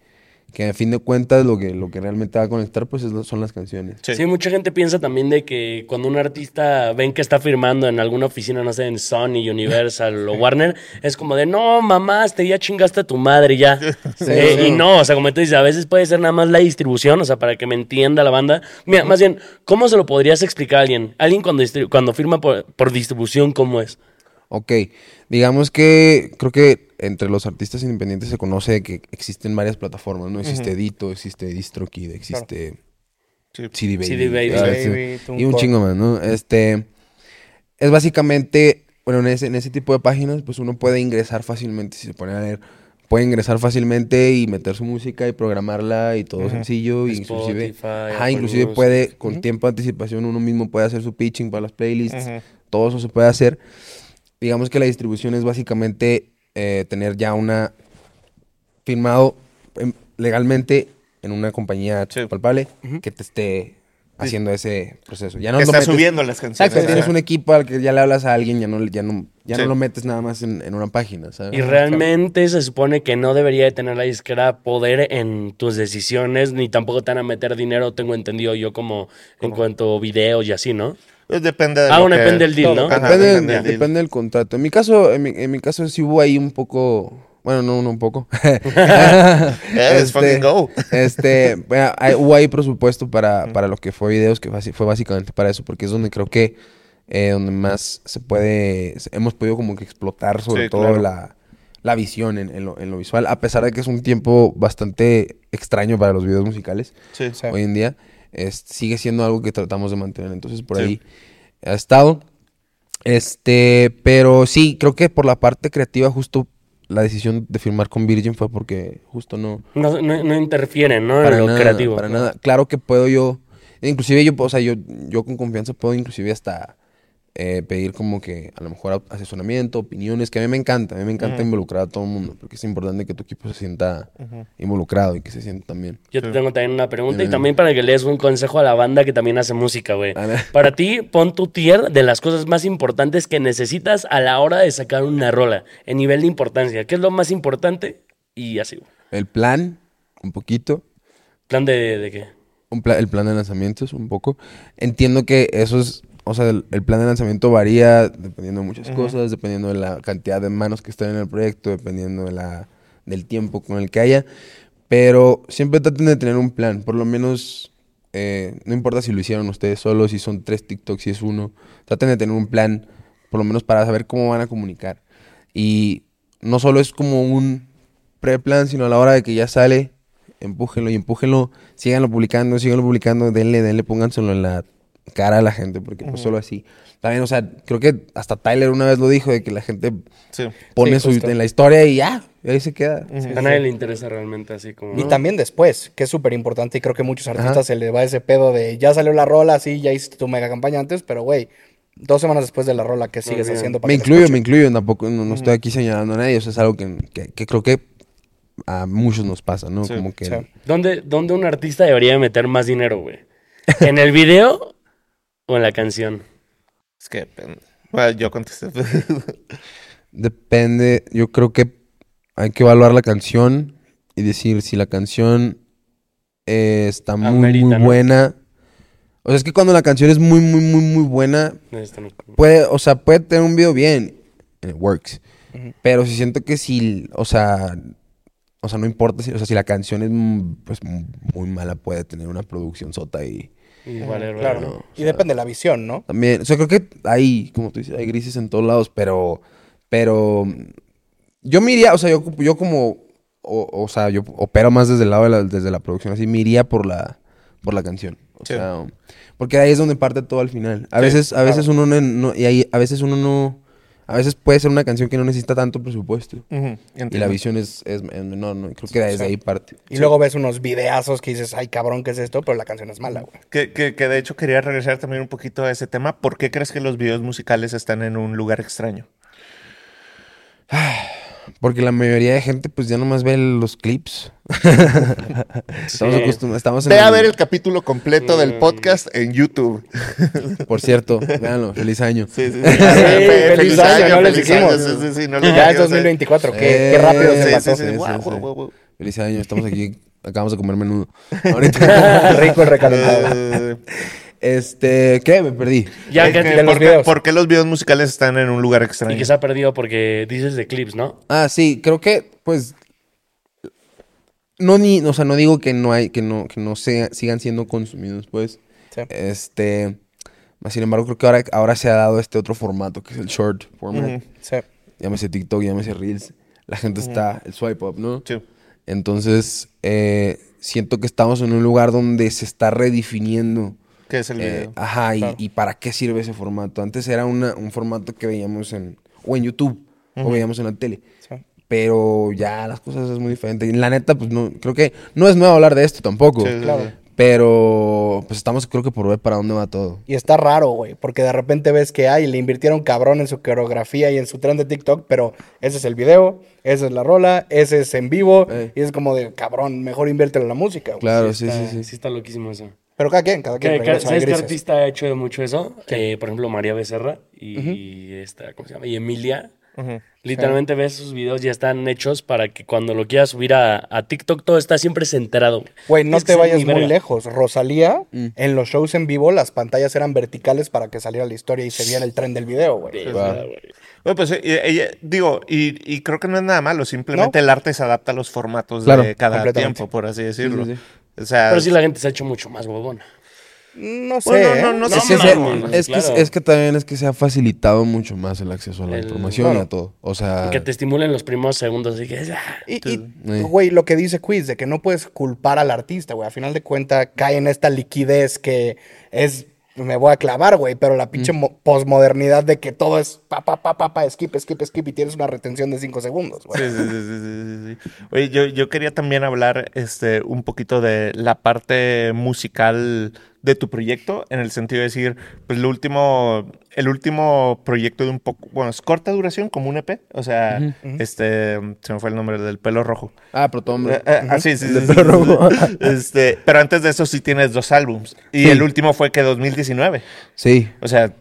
S4: que a fin de cuentas lo que, lo que realmente va a conectar pues es son las canciones.
S1: Sí.
S2: Sí. mucha gente piensa también de que cuando un artista ven que está firmando en alguna oficina, no sé, en Sony, Universal o (laughs) Warner, es como de, no, mamá, este ya chingaste a tu madre ya. Eh,
S3: sí.
S2: Y no, o sea, como tú dices, a veces puede ser nada más la distribución, o sea, para que me entienda la banda. Mira, más bien, ¿cómo se lo podrías explicar a alguien? Alguien cuando, cuando firma por, por distribución, ¿cómo es?
S4: Ok, digamos que creo que entre los artistas independientes se conoce que existen varias plataformas, ¿no? Existe Edito, existe DistroKid, existe
S1: Sí.
S4: CD Baby.
S2: CD Baby.
S3: Baby,
S4: y un chingo más, ¿no? Este, es básicamente, bueno, en ese, en ese tipo de páginas, pues uno puede ingresar fácilmente, si se pone a leer, puede ingresar fácilmente y meter su música y programarla y todo sencillo, inclusive,
S2: Spotify,
S4: ajá, inclusive
S2: Music.
S4: puede, con tiempo de anticipación, uno mismo puede hacer su pitching para las playlists, todo eso se puede hacer. Digamos que la distribución es básicamente eh, tener ya una firmado em, legalmente en una compañía
S1: Sí.
S4: palpable que te esté haciendo ese proceso. Ya no
S1: Que
S4: lo
S1: está
S4: metes-
S1: subiendo las canciones.
S4: Exacto, tienes un equipo al que ya le hablas a alguien, ya no, ya no, ya
S1: Sí.
S4: no lo metes nada más en, en una página, ¿sabes?
S2: Y realmente se supone que no debería de tener la disquera poder en tus decisiones, ni tampoco te van a meter dinero, tengo entendido yo, como en cuanto a videos y así, ¿no?
S1: Pues depende de
S2: Ah,
S1: lo
S2: bueno,
S1: que-
S2: depende del deal, ¿no?
S1: Ajá,
S4: depende,
S1: depende del deal.
S4: depende del contrato. En mi caso, en mi, en mi caso sí hubo ahí un poco, bueno, no, no un poco. (laughs)
S1: Yes, fucking go.
S4: Este, bueno, hay- hubo ahí presupuesto para, para lo que fue videos, que fue básicamente para eso, porque es donde creo que eh, donde más se puede, hemos podido como que explotar sobre
S1: Sí,
S4: todo
S1: claro.
S4: la, la visión en, en lo, en lo visual, a pesar de que es un tiempo bastante extraño para los videos musicales
S1: Sí.
S3: Sí.
S4: hoy en día, es- sigue siendo algo que tratamos de mantener, entonces por
S1: Sí.
S4: ahí ha estado. Este, pero sí, creo que por la parte creativa justo la decisión de firmar con Virgin fue porque justo no,
S2: No, no, no interfieren, ¿no?
S4: para
S2: en lo
S4: nada,
S2: creativo.
S4: Para nada. Claro que puedo yo, inclusive yo, o sea, yo, yo con confianza puedo inclusive hasta eh, pedir como que a lo mejor asesoramiento, opiniones, que a mí me encanta, a mí me encanta involucrar a todo el mundo, porque es importante que tu equipo se sienta involucrado y que se sienta también.
S2: Yo te tengo también una pregunta y también para que le des un consejo a la banda que también hace música, güey.
S4: A ver. (laughs)
S2: Para ti, pon tu tier de las cosas más importantes que necesitas a la hora de sacar una rola, en nivel de importancia. ¿Qué es lo más importante? Y así, güey.
S4: El plan, un poquito,
S2: ¿Plan de, de qué?
S4: un pla- el plan de lanzamientos, un poco. Entiendo que eso es, o sea, el, el plan de lanzamiento varía dependiendo de muchas cosas, dependiendo de la cantidad de manos que estén en el proyecto, dependiendo de la, del tiempo con el que haya. Pero siempre traten de tener un plan, por lo menos, eh, no importa si lo hicieron ustedes solos, si son tres TikToks, si es uno, traten de tener un plan, por lo menos para saber cómo van a comunicar. Y no solo es como un pre-plan, sino a la hora de que ya sale, empújenlo y empújenlo, síganlo publicando, síganlo publicando, denle, denle, pónganselo en la cara a la gente, porque pues solo así. También, o sea, creo que hasta Tyler una vez lo dijo, de que la gente
S1: Sí.
S4: pone
S3: Sí,
S4: su,
S3: justo.
S4: en la historia y ya, y ahí se queda.
S2: a nadie le interesa realmente así como...
S3: Y
S2: ¿no?
S3: también después, que es súper importante y creo que muchos artistas se les va ese pedo de ya salió la rola, sí, ya hiciste tu mega campaña antes, pero güey, dos semanas después de la rola, ¿qué sigues haciendo para
S4: Me
S3: que
S4: incluyo, me incluyo, tampoco, no, no estoy aquí señalando a nadie, o sea, es algo que, que- que creo que a muchos nos pasa, ¿no?
S1: Sí,
S4: Como que...
S3: sí.
S2: ¿Dónde, ¿Dónde un artista debería meter más dinero, güey? ¿En el (laughs) video o en la canción?
S1: Es que depende. Bueno, yo contesté. (laughs)
S4: Depende, yo creo que hay que evaluar la canción y decir si la canción eh, está muy,
S2: Amerita,
S4: muy
S2: ¿no?
S4: buena. O sea, es que cuando la canción es muy, muy, muy, muy buena, puede, o sea, puede tener un video bien, and it works. Pero si siento que si, o sea, o sea, no importa si, o sea, si la canción es mm, pues muy mala, puede tener una producción sota y
S2: y vale, vale,
S3: Claro,
S2: ¿no?
S3: y depende de la visión, ¿no?
S4: también, o sea, creo que hay, como tú dices, hay grises en todos lados, pero, pero yo me iría, o sea, yo, yo como, o, o sea, yo opero más desde el lado de la, desde la producción, así me iría por la, por la canción. O
S1: Sí.
S4: sea, porque ahí es donde parte todo al final. A
S1: Sí,
S4: veces, a veces uno no, no- y ahí, a veces uno no, a veces puede ser una canción que no necesita tanto presupuesto. Y la visión es, es, es menor, ¿no? Creo que desde ahí parte.
S3: Y luego ves unos videazos que dices, ay cabrón, ¿qué es esto? Pero la canción es mala, güey.
S1: Que, que, que de hecho quería regresar también un poquito a ese tema. ¿Por qué crees que los videos musicales están en un lugar extraño?
S4: Porque la mayoría de gente pues ya nomás ve los clips. (laughs) estamos
S2: Sí.
S4: acostumbrados, estamos en
S1: Ve a ver el capítulo completo del podcast en YouTube.
S4: Por cierto, véanlo, feliz año.
S1: Sí, sí, sí. (laughs)
S3: feliz año, no les dijimos.
S1: Sí, sí, sí, no les
S3: Ya
S1: dijimos,
S3: es
S1: eh.
S3: 2024, qué, qué
S4: Eh,
S3: rápido se pasó.
S1: sí, sí.
S4: Sí,
S1: Guau,
S4: sí,
S1: guau,
S4: sí.
S1: guau, guau.
S4: Feliz año, estamos aquí, acabamos de comer menudo. (laughs) Ahorita.
S3: Rico el recalentado.
S4: Este, ¿qué? Me perdí.
S2: Ya
S1: es
S2: que,
S1: que
S3: de los
S1: ¿por, qué,
S3: videos.
S1: por qué los videos musicales están en un lugar
S2: y
S1: extraño?
S2: que se ha perdido porque dices de clips, ¿no?
S4: Ah, sí, creo que, pues. No ni, o sea, no digo que no hay, que no, que no sea, sigan siendo consumidos, pues.
S3: Sí.
S4: Este. más Sin embargo, creo que ahora, ahora se ha dado este otro formato, que es el short format.
S3: Sí.
S4: Llámese TikTok, llámese Reels. La gente está, el swipe up, ¿no?
S1: sí.
S4: Entonces, eh, siento que estamos en un lugar donde se está redefiniendo.
S1: ¿Qué es el
S4: eh,
S1: video?
S4: ajá, y,
S3: Claro.
S4: y para qué sirve ese formato. Antes era una- un formato que veíamos en, o en YouTube, o veíamos en la tele.
S3: Sí.
S4: Pero ya las cosas es muy diferente. Y la neta, pues no, creo que no es nuevo hablar de esto tampoco.
S1: Sí, sí,
S3: claro.
S1: sí.
S4: Pero pues estamos, creo que por ver para dónde va todo.
S3: Y está raro, güey, porque de repente ves que hay, le invirtieron cabrón en su coreografía y en su tren de TikTok, pero ese es el video, esa es la rola, ese es en vivo, y es como de cabrón, mejor inviértelo en la música, güey.
S4: Claro, sí,
S2: está,
S4: sí, sí.
S2: está loquísimo eso.
S3: Pero cada quien, cada quien.
S2: ¿Qué-
S3: pero
S2: qué-
S3: ya sabe,
S2: ¿Sabes qué
S3: grises.
S2: artista ha hecho mucho eso? Eh, por ejemplo, María Becerra y esta, ¿cómo se llama? Y Emilia. Literalmente ves sus videos, ya están hechos para que cuando lo quieras subir a, a TikTok todo está siempre centrado.
S3: Güey, no
S2: Es
S3: te vayas muy
S2: verga.
S3: lejos. Rosalía,
S4: Mm.
S3: en los shows en vivo, las pantallas eran verticales para que saliera la historia y se viera el tren del video, güey.
S1: Bueno, pues eh, ella- digo, y, y creo que no es nada malo, simplemente el arte se adapta a los formatos
S4: Claro,
S1: de cada tiempo, por así decirlo.
S4: sí, sí.
S1: O sea,
S2: Pero sí la gente se ha hecho mucho más huevona.
S3: No sé.
S1: Bueno,
S3: ¿eh?
S1: no, no
S4: Es, que se-
S2: mames,
S4: es, que,
S2: claro.
S4: es que también es que se ha facilitado mucho más el acceso a la
S2: El-
S4: información y a todo. O sea,
S2: Que te estimulen los primeros segundos. Que, ah,
S3: Y, y,
S4: Eh.
S3: güey, lo que dice Quiz, de que no puedes culpar al artista, güey. A final de cuentas, cae en esta liquidez que es. Me voy a clavar, güey, pero la pinche mo- posmodernidad de que todo es pa, pa, pa, pa, pa, skip, skip, skip y tienes una retención de 5 segundos, güey.
S1: Sí, sí, sí, sí, sí, sí, sí. Oye, yo, yo quería también hablar este, un poquito de la parte musical de tu proyecto, en el sentido de decir, pues lo último, el último proyecto de un poco, bueno, es corta duración, como un EP, o sea, este, se me fue el nombre del pelo rojo.
S4: ah, pero todo hombre.
S1: Eh, eh, ah, sí, sí, sí,
S4: pelo
S1: sí, sí.
S4: rojo.
S1: Este, pero antes de eso sí tienes dos álbums. Y
S4: Sí.
S1: el último fue que 2019.
S4: Sí,
S1: O sea,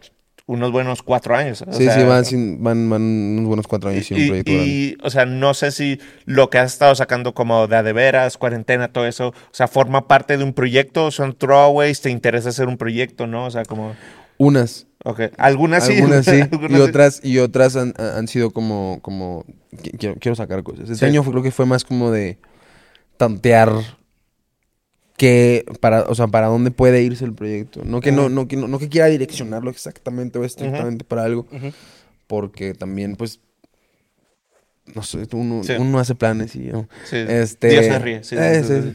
S1: unos buenos cuatro años. o
S4: sí,
S1: sea,
S4: sí, van, sin- van, van unos buenos cuatro años sin un
S1: y, y, o sea, no sé si lo que has estado sacando como de a de veras, cuarentena, todo eso, o sea, forma parte de un proyecto, son throwaways, te interesa hacer un proyecto, ¿no? O sea, como,
S4: Unas.
S1: Ok, algunas sí.
S4: Algunas sí. (laughs)
S1: algunas
S4: y
S1: sí.
S4: otras, y otras han, han sido como, como, qui- quiero, quiero sacar cosas. Este
S1: Sí.
S4: año creo que fue más como de tantear que para, o sea, para dónde puede irse el proyecto. No que no, no, que no, no que quiera direccionarlo exactamente o estrictamente para algo. Porque también, pues, no sé, uno, uno hace planes y yo. Este,
S1: Dios se ríe,
S4: eh.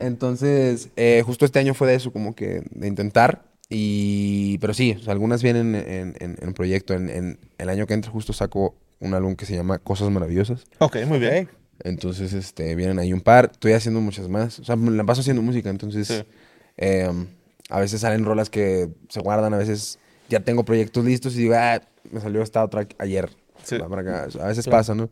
S4: Entonces, eh, justo este año fue de eso, como que de intentar. Y, pero sí, o sea, algunas vienen en, en, en proyecto. En, en el año que entra justo saco un álbum que se llama Cosas Maravillosas.
S1: Ok, muy bien.
S4: Entonces, este, vienen ahí un par. Estoy haciendo muchas más. O sea, me la paso haciendo música. Entonces,
S1: Sí.
S4: eh, a veces salen rolas que se guardan. A veces ya tengo proyectos listos y digo, ah, me salió esta otra ayer.
S1: Sí.
S4: Va para acá. A veces pasa, ¿no?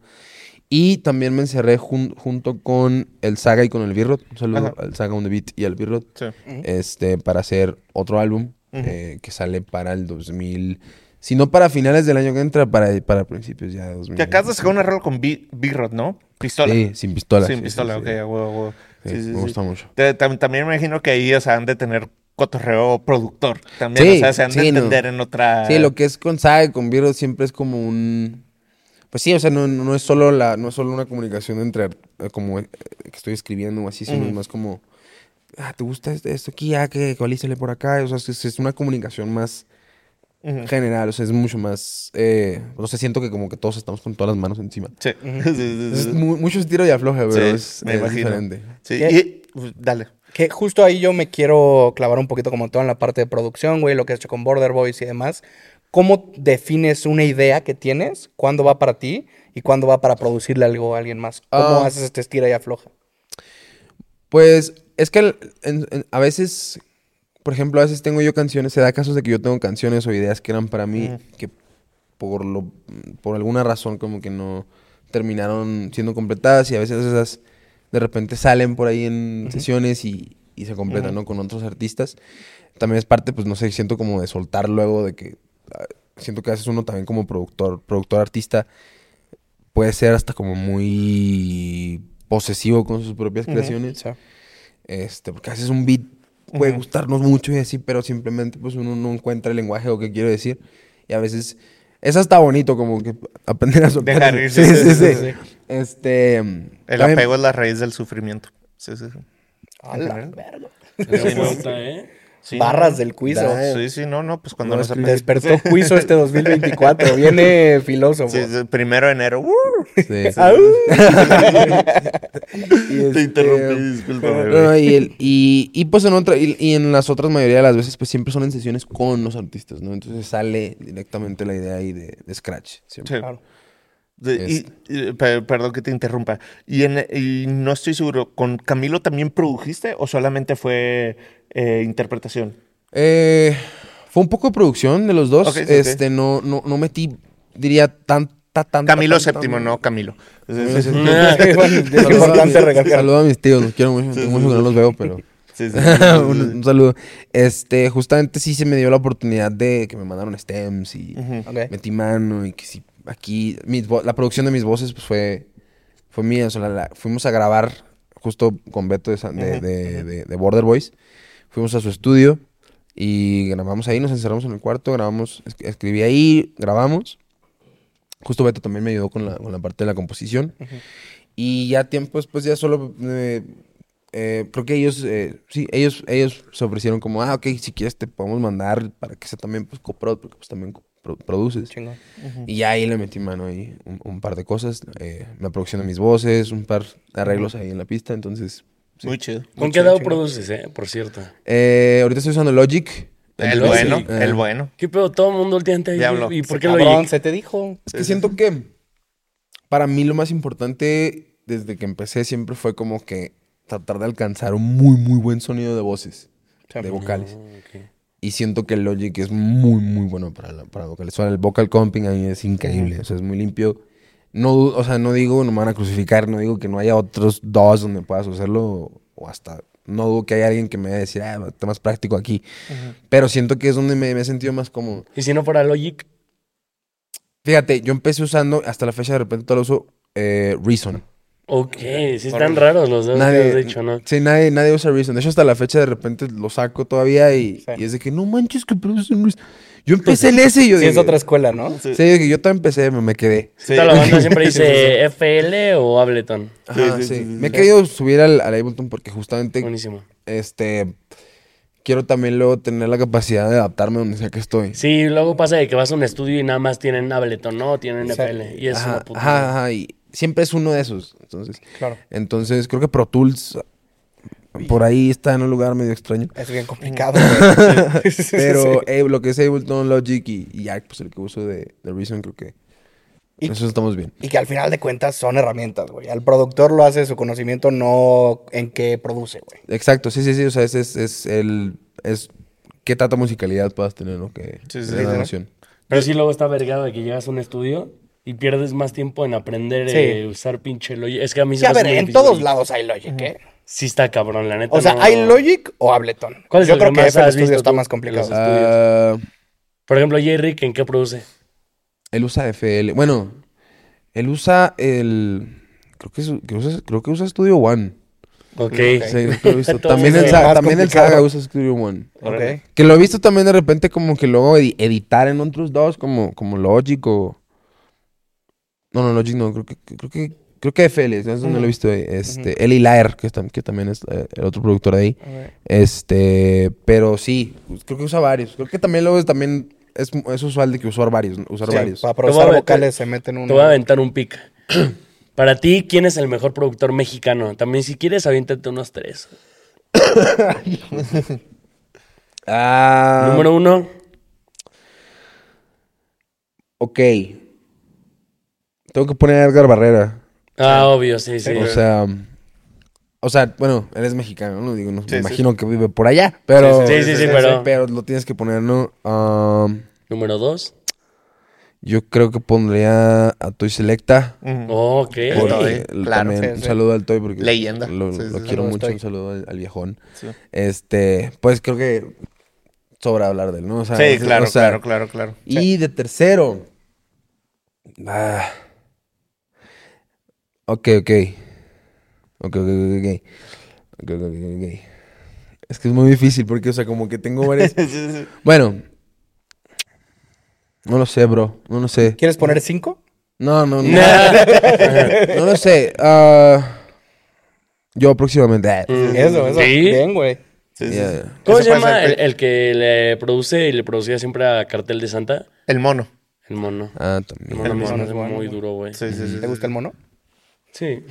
S4: Y también me encerré jun- junto con el Saga y con el Birrot. Un saludo
S1: Ajá.
S4: al Saga on the Beat y al Birrot.
S1: Sí.
S4: Este, para hacer otro álbum eh, que sale para el 2000. Si no para finales del año que entra, para, para principios ya de 2000.
S1: Que acabas de sacar una rola con B- B-Rod, ¿no? Pistola.
S4: Sí, sin pistola.
S1: Sin
S4: sí,
S1: pistola,
S4: sí,
S1: ok,
S4: me
S1: sí.
S4: gusta mucho.
S1: Te- tam- también me imagino que ahí, o sea, han de tener cotorreo productor también,
S4: Sí,
S1: o sea, se han de
S4: no.
S1: entender en otra...
S4: Sí, lo que es con Saga y con Virgo siempre es como un... Pues sí, o sea, no, no es solo la, no es solo una comunicación entre eh, como eh, que estoy escribiendo o así, sino es más como, ah, ¿te gusta este- esto aquí? Ah, que ecualízale por acá. O sea, es, es una comunicación más general, o sea, es mucho más, eh, no sé, siento que como que todos estamos con todas las manos encima.
S1: Sí. (laughs) Sí, sí, sí,
S4: Es
S1: sí.
S4: mu- mucho estilo y afloja, pero
S1: Sí,
S4: es,
S1: me
S4: es
S1: imagino.
S4: diferente.
S1: Sí,
S3: ¿Qué?
S1: y- pues, dale.
S3: Que justo ahí yo me quiero clavar un poquito como todo en la parte de producción, güey, lo que has hecho con Border Boys y demás. ¿Cómo defines una idea que tienes? ¿Cuándo va para ti? ¿Y cuándo va para producirle algo a alguien más? ¿Cómo
S4: Ah.
S3: haces este estira y afloja?
S4: Pues es que el- en- en- a veces, por ejemplo, a veces tengo yo canciones, se da casos de que yo tengo canciones o ideas que eran para mí que por lo por alguna razón como que no terminaron siendo completadas y a veces esas de repente salen por ahí en sesiones y, y se completan, ¿no? Con otros artistas. También es parte, pues no sé, siento como de soltar luego de que siento que a veces uno también como productor, productor artista puede ser hasta como muy posesivo con sus propias creaciones.
S3: Sí.
S4: Este, porque a veces un beat puede gustarnos mucho y así, pero simplemente pues uno no encuentra el lenguaje o qué quiero decir. Y a veces eso está bonito, como que aprender a (laughs) soltar.
S1: Dejar
S4: eso.
S1: ir,
S4: Sí,
S1: sí,
S4: sí,
S1: sí,
S4: sí.
S1: sí.
S4: Este.
S1: El
S4: también-
S1: apego es la raíz del sufrimiento. Sí, sí, sí.
S3: A la verga.
S2: Me gusta, ¿eh?
S1: Sí,
S3: Barras del.
S4: Da-
S1: Sí, sí, no, no, pues cuando
S4: No,
S1: nos ape-
S3: Despertó (laughs) quizo este 2024. (laughs) Viene filósofo.
S1: Sí, primero de enero. ¡uh!
S4: Sí. (laughs) Y
S1: Te
S4: este,
S1: interrumpí, discúlpame,
S4: No, y, el- y, y, pues en otra, y, y en las otras mayoría de las veces, pues siempre son en sesiones con los artistas, ¿no? Entonces sale directamente la idea ahí de, de Scratch. siempre.
S1: Sí.
S3: Claro.
S1: De- y-
S4: Este.
S1: y- perdón que te interrumpa. Y, en- y no estoy seguro, ¿con Camilo también produjiste o solamente fue eh, interpretación?
S4: Eh, fue un poco de producción de los dos. Este, no, no, no metí, diría, tanta, tanta.
S1: Camilo
S4: tanta-
S1: VII, no Camilo.
S4: VII. (laughs) (laughs) Saludo a mis- tíos, los quiero mucho. mucho que no los veo, pero.
S1: sí, sí, (laughs)
S4: un, un saludo. Este, justamente sí se me dio la oportunidad de que me mandaron stems y metí mano y que sí, aquí, mis la producción de mis voces pues fue, fue mía, o sea, la- la- fuimos a grabar justo con Beto de, de, de- de- de Border Boys, fuimos a su estudio y grabamos ahí, nos encerramos en el cuarto, grabamos, es- escribí ahí, grabamos, justo Beto también me ayudó con la, con la parte de la composición. Y ya tiempo después ya solo... eh, eh, creo que ellos, eh, sí, ellos, ellos se ofrecieron como, ah, ok, si quieres te podemos mandar para que sea también, pues, coprod, porque pues también produces.
S3: Chingón.
S4: Y ya ahí le metí mano ahí un, un par de cosas, eh, la producción de mis voces, un par de arreglos ahí en la pista, entonces... sí.
S1: Muy chido.
S2: ¿Con qué
S3: chido,
S2: dado
S3: chingón.
S2: produces, eh? Por cierto.
S4: Eh, ahorita estoy usando Logic.
S1: El bueno,
S2: sí.
S4: eh,
S1: el bueno.
S2: ¿Qué pedo? Todo el mundo últimamente ahí.
S1: Diablo.
S2: ¿Y por qué lo
S3: Cabrón,
S2: oye?
S3: se te dijo.
S4: Es que siento que para mí lo más importante desde que empecé siempre fue como que tratar de alcanzar un muy, muy buen sonido de voces, de vocales.
S2: Ok.
S4: Y siento que el Logic es muy, muy bueno para, la- para sea, el vocal comping ahí es increíble. O sea, es muy limpio. No, o sea, no digo no me van a crucificar, no digo que no haya otros dos donde puedas hacerlo. O hasta, no dudo que haya alguien que me vaya a decir, ah, está más práctico aquí. Pero siento que es donde me, me he sentido más cómodo.
S2: ¿Y si no fuera Logic?
S4: Fíjate, yo empecé usando, hasta la fecha de repente todo lo uso, eh, Reason.
S2: Ok, sí están raros los dos que
S4: Nadie,
S2: has dicho, ¿no?
S4: Sí, nadie, nadie usa Reason. De hecho, hasta la fecha de repente lo saco todavía y,
S3: Sí.
S4: y es de que no manches que producen Reason. Yo empecé el S y yo
S3: Sí,
S4: dije,
S3: es otra escuela, ¿no?
S1: Sí.
S4: Yo también empecé, me, me quedé.
S1: Sí.
S2: La banda siempre dice FL o Ableton.
S4: Ajá,
S1: sí,
S4: sí.
S1: sí, sí,
S4: Me he querido subir al, al Ableton porque justamente,
S2: Buenísimo.
S4: este, quiero también luego tener la capacidad de adaptarme donde sea que estoy.
S2: Sí, luego pasa de que vas a un estudio y nada más tienen Ableton, ¿no? Tienen. FL. Y es
S4: Ajá,
S2: una puta.
S4: ajá, ajá, y siempre es uno de esos. Entonces,
S3: Claro.
S4: entonces creo que Pro Tools por ahí está en un lugar medio extraño.
S3: Es bien (laughs) complicado. güey.
S4: Pero
S3: Sí.
S4: eh, lo que es Ableton, Logic y, y ya, pues el que uso de, de Reason, creo que
S3: Y-
S4: eso estamos bien.
S3: Y que al final de cuentas son herramientas, güey. Al productor lo hace su conocimiento, no en qué produce, güey.
S4: Exacto, sí, sí, sí. O sea, ese es, es el. Es qué tanta musicalidad puedas tener, ¿no? Que
S1: Sí, sí, sí.
S2: Pero sí luego está vergado de que llegas a un estudio y pierdes más tiempo en aprender
S3: Sí.
S2: eh, usar pinche Logic. Es que a mí se
S3: Sí, a
S2: me hace
S3: ver,
S2: muy
S3: en
S2: difícil
S3: todos lados hay Logic, ¿eh?
S2: Sí está cabrón, la neta.
S3: O sea,
S2: no-
S3: ¿hay Logic o Ableton?
S2: ¿Cuál es
S3: Yo
S2: el
S3: creo
S2: que más
S3: FL
S2: has
S3: Studio
S2: visto
S3: está
S2: tú
S3: más complicado.
S2: los
S4: Ah,
S2: Por ejemplo, J-Rick, ¿en qué produce?
S4: él usa FL. Bueno, él usa el. Creo que, es- que usa, creo que usa Studio One.
S2: Ok.
S3: Ok.
S4: Sí, creo que lo he visto. (laughs) También el,
S3: más
S4: también el. Saga usa Studio One.
S3: Ok.
S4: Que lo he visto también de repente como que luego edi- editar en otros dos, como, como Logic o. No, no, Logic no, creo que, creo que, creo que FL, es donde lo he visto. eh, Este, Eli Lair, que, también es eh, el otro productor de ahí. Este, pero sí, pues, creo que usa varios. Creo que también luego es, también es, es usual de que usar varios, usar
S3: Sí,
S4: varios.
S3: para
S2: voy
S3: procesar
S2: meter-
S3: vocales se meten uno.
S2: Te voy a aventar un pick. (clears throat) Para ti, ¿quién es el mejor productor mexicano? También, si quieres, aviéntate unos tres. (coughs)
S4: Ah,
S2: Número uno.
S4: Ok. Tengo que poner a Edgar Barrera.
S2: Ah, obvio, sí, sí.
S4: O sea... O sea, bueno, él es mexicano, ¿no? Digo, no,
S1: Sí,
S4: me
S1: sí.
S4: imagino que vive por allá. Pero...
S2: Sí, sí, sí, pero-
S4: Pero lo tienes que poner, ¿no? Um,
S2: Número dos.
S4: yo creo que pondría a Toy Selecta.
S1: Ujú.
S2: Ok.
S4: Porque l-
S1: claro.
S4: también
S3: Sí,
S4: un
S3: sí.
S4: saludo al Toy porque
S1: Leyenda.
S4: lo,
S1: Sí, sí,
S4: lo
S1: sí.
S4: quiero mucho, un saludo al, al viejón.
S1: Sí.
S4: Este, pues creo que sobra hablar de él, ¿no? O sea,
S1: Sí,
S4: o
S1: claro,
S4: sea,
S1: claro, claro, claro.
S4: Y de tercero. Ah. Ok, ok. Ok, ok, ok, ok. Ok, ok, ok, ok. Es que es muy difícil porque, o sea, como que tengo varias. (laughs) Bueno. No lo sé, bro. No lo sé.
S3: ¿Quieres poner cinco?
S4: No, no, no. (laughs) No lo sé. Ah, yo próximamente. Ah,
S2: Mm,
S3: Eso, eso.
S2: Sí.
S3: Bien, güey.
S1: Sí, sí.
S2: ¿Cómo se llama el, el que le produce y le producía siempre a Cartel de Santa?
S1: El mono.
S2: El mono.
S4: Ah,
S2: El
S4: también.
S2: mono me
S3: mono
S2: hace
S3: es bueno,
S2: muy duro, güey.
S1: Sí, sí, sí.
S3: ¿Te gusta el mono? (laughs)
S2: Sí.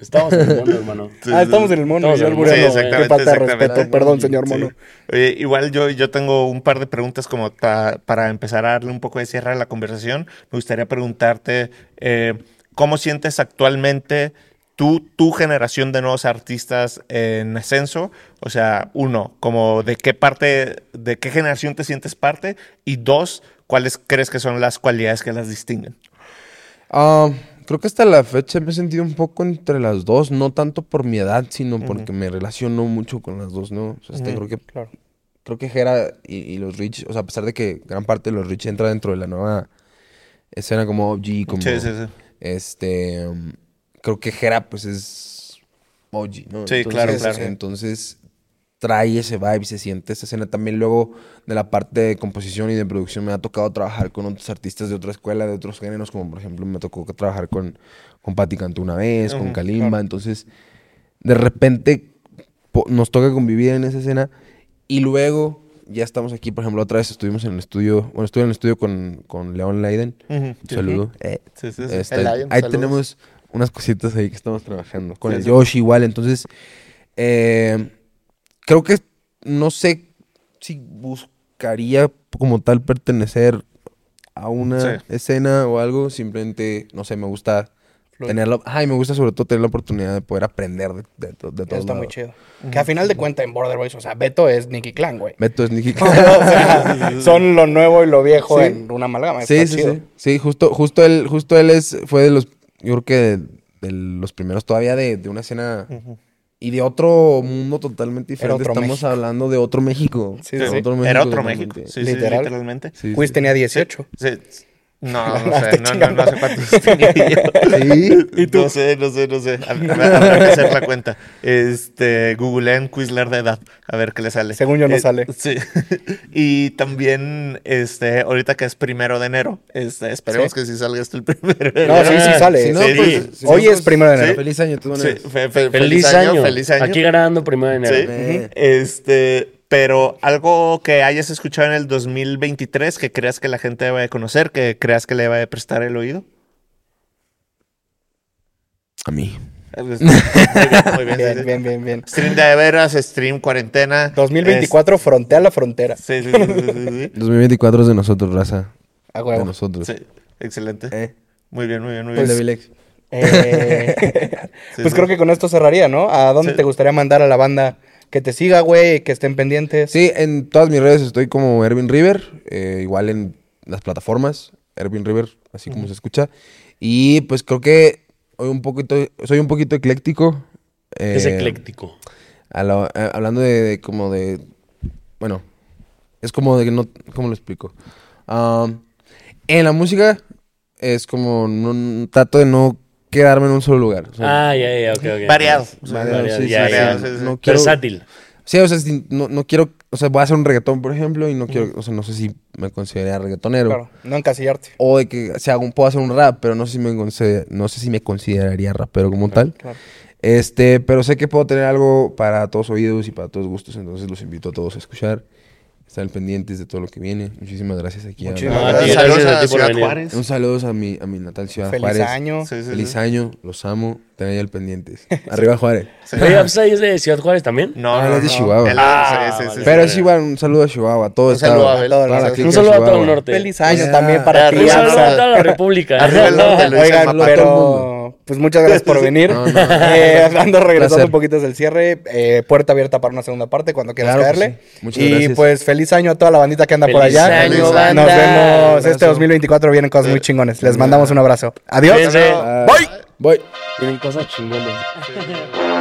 S2: Estamos en el mono, hermano.
S3: Ah, estamos en el mono.
S2: Estamos
S3: yo
S2: el
S1: mono. Sí,
S3: Qué
S1: exactamente,
S3: falta
S1: exactamente.
S3: respeto. Perdón, señor
S1: Sí.
S3: mono.
S1: Oye, igual yo, yo tengo un par de preguntas como ta- para empezar a darle un poco de cierre a la conversación. Me gustaría preguntarte eh, cómo sientes actualmente tú, tu generación de nuevos artistas en ascenso. O sea, uno, como de qué parte, de qué generación te sientes parte. Y dos, cuáles crees que son las cualidades que las distinguen.
S4: Ah, creo que hasta la fecha me he sentido un poco entre las dos, no tanto por mi edad, sino porque me relaciono mucho con las dos, ¿no? O sea, este, creo que
S3: Claro.
S4: creo que Jera y, y los Rich, o sea, a pesar de que gran parte de los Rich entra dentro de la nueva escena como OG, como
S1: Sí, sí, sí.
S4: este, um, creo que Jera pues es OG, ¿no?
S1: Sí, claro, claro.
S4: Entonces trae ese vibe, se siente esa escena. También luego de la parte de composición y de producción me ha tocado trabajar con otros artistas de otra escuela, de otros géneros, como por ejemplo me tocó trabajar con, con Patti Cantú una vez, con
S1: Ujú,
S4: Kalimba. Entonces, de repente nos toca convivir en esa escena y luego ya estamos aquí, por ejemplo, otra vez estuvimos en el estudio, bueno, estuve en el estudio con, con León Leiden. Un
S1: sí.
S4: saludo. Eh,
S1: Sí, sí, sí.
S4: este,
S1: El Lion,
S4: ahí
S1: saludos.
S4: tenemos unas cositas ahí que estamos trabajando. Con
S1: Sí,
S4: el
S1: sí.
S4: Yoshi igual, entonces eh, creo que no sé si buscaría como tal pertenecer a una
S1: Sí.
S4: escena o algo, simplemente, no sé, me gusta tenerlo, ay, me gusta sobre todo tener la oportunidad de poder aprender de, de, de
S3: Eso
S4: todos
S3: está muy chido. Que a final de cuentas en Border Boys, o sea, Beto es Nicky Clan, güey.
S4: Beto es Nicky. (laughs)
S3: O sea, (laughs) son lo nuevo y lo viejo
S4: Sí.
S3: en una amalgama.
S4: Sí,
S3: está
S4: sí,
S3: chido.
S4: sí. Sí, justo, justo él, justo él es, fue de los, yo creo que de, de los primeros todavía de, de una escena. Y de otro mundo totalmente diferente.
S3: otro
S4: Estamos
S3: México.
S4: hablando de otro México.
S3: Sí,
S4: De
S3: sí.
S1: Era otro. México. Sí, sí,
S3: Literal.
S1: literalmente.
S4: Sí,
S3: Quiz
S4: sí.
S3: tenía 18.
S1: No, (laughs) no
S3: No,
S1: sé, no, no, no sé cuántos tenía yo.
S4: Sí. (laughs)
S1: ¿Y tú? No sé, no sé, no sé. Habrá que hacer la cuenta. Este, googleen Quizler de edad, a ver qué le sale.
S3: Según yo no
S1: Eh,
S3: sale.
S1: Sí. (laughs) Y también, este, ahorita que es primero de enero, este, esperemos
S3: Sí.
S1: que sí salga esto el primero de
S3: No,
S1: enero.
S3: sí, sí sale.
S4: Si no,
S1: Sí,
S4: pues, si
S3: Hoy
S4: no,
S3: es
S4: pues,
S3: primero de
S1: sí.
S3: enero.
S4: Feliz año, tú,
S1: Sí,
S4: Manuel.
S1: fe- fe-
S2: Feliz, año.
S1: feliz año.
S2: Aquí ganando primero de enero.
S1: Sí.
S3: Ujú.
S1: Este, pero algo que hayas escuchado en el 2023 que creas que la gente debe de conocer, que creas que le debe de prestar el oído.
S4: A mí.
S1: Muy bien, muy bien, sí,
S3: Bien,
S1: sí.
S3: bien, bien, bien.
S1: Stream de veras, stream cuarentena.
S3: 2024, frontea la frontera.
S1: Es- sí, sí, sí, sí, sí, sí. (laughs)
S4: 2024 es de nosotros, raza.
S3: A
S4: De
S3: huevo.
S4: nosotros.
S1: Sí, excelente.
S4: Eh,
S1: Muy bien, muy bien, muy
S4: el
S1: bien.
S4: de Vilex.
S3: Eh, (laughs)
S1: Sí,
S3: pues
S1: sí.
S3: creo que con esto cerraría, ¿no? ¿A dónde
S1: Sí.
S3: te gustaría mandar a la banda que te siga, güey? Que estén pendientes.
S4: Sí, en todas mis redes estoy como Ervin River, eh, igual en las plataformas, Ervin River, así como se escucha. Y pues creo que soy un poquito, soy un poquito ecléctico.
S2: Es
S4: eh,
S2: ecléctico.
S4: a la- a- hablando de, de como de, bueno, es como de que no, ¿cómo lo explico? Am, en la música es como, no, trato de no quedarme en un solo lugar. o sea,
S2: Ah, ya, ya, ok, ok.
S1: Variado.
S4: variado,
S2: Versátil.
S4: Sí, o sea, si- no, no quiero, o sea, voy a hacer un reggaetón, por ejemplo, y no quiero, o sea, no sé si me consideraría reggaetonero.
S3: Claro, no encasillarte.
S4: O de que hago, un- puedo hacer un rap, pero no sé si me, no sé si me consideraría rapero como tal.
S3: Claro.
S4: Este, pero sé que puedo tener algo para todos oídos y para todos gustos, entonces los invito a todos a escuchar. Estar pendientes de todo lo que viene. Muchísimas gracias aquí. a-
S3: Muchísimas
S2: a
S3: gracias.
S1: Saludos
S2: a
S1: a Ciudad. Juárez.
S4: Un saludo a mi, a mi natal Ciudad
S3: Feliz
S4: Juárez.
S3: año.
S1: Sí, sí,
S4: Feliz
S1: sí.
S4: año, los amo. Tengan ahí al pendientes. (laughs) Arriba Juárez.
S2: Oye, es de Ciudad Juárez también.
S1: No,
S4: Ah,
S1: no,
S4: es de. Chihuahua.
S2: Ah,
S1: sí, sí, sí,
S2: vale.
S4: Pero
S1: sí.
S4: es igual, un saludo a Chihuahua. a Todo
S1: Un
S4: estado,
S1: saludo a
S3: nación.
S4: clica
S2: Un saludo a todo el
S4: Chihuahua.
S2: norte.
S3: Feliz año también para ti,
S2: Un saludo a toda la República. (laughs)
S1: El (laughs)
S3: Oigan,
S4: todo el
S3: pero pues muchas gracias por venir.
S4: No, no. (laughs)
S3: Eh, ando regresando
S4: Placer.
S3: un poquito desde el cierre. eh, puerta abierta para una segunda parte cuando quieras
S4: Claro
S3: caerle.
S4: sí. Muchas
S3: y
S4: gracias.
S3: pues feliz año a toda la bandita que anda por
S2: Feliz
S3: allá.
S2: año,
S3: Nos
S2: banda.
S3: vemos este
S4: Abrazo.
S3: 2024. Vienen cosas muy chingones. Les mandamos un abrazo. Adiós. Bye.
S4: Voy.
S2: Tienen cosas chingones. (laughs)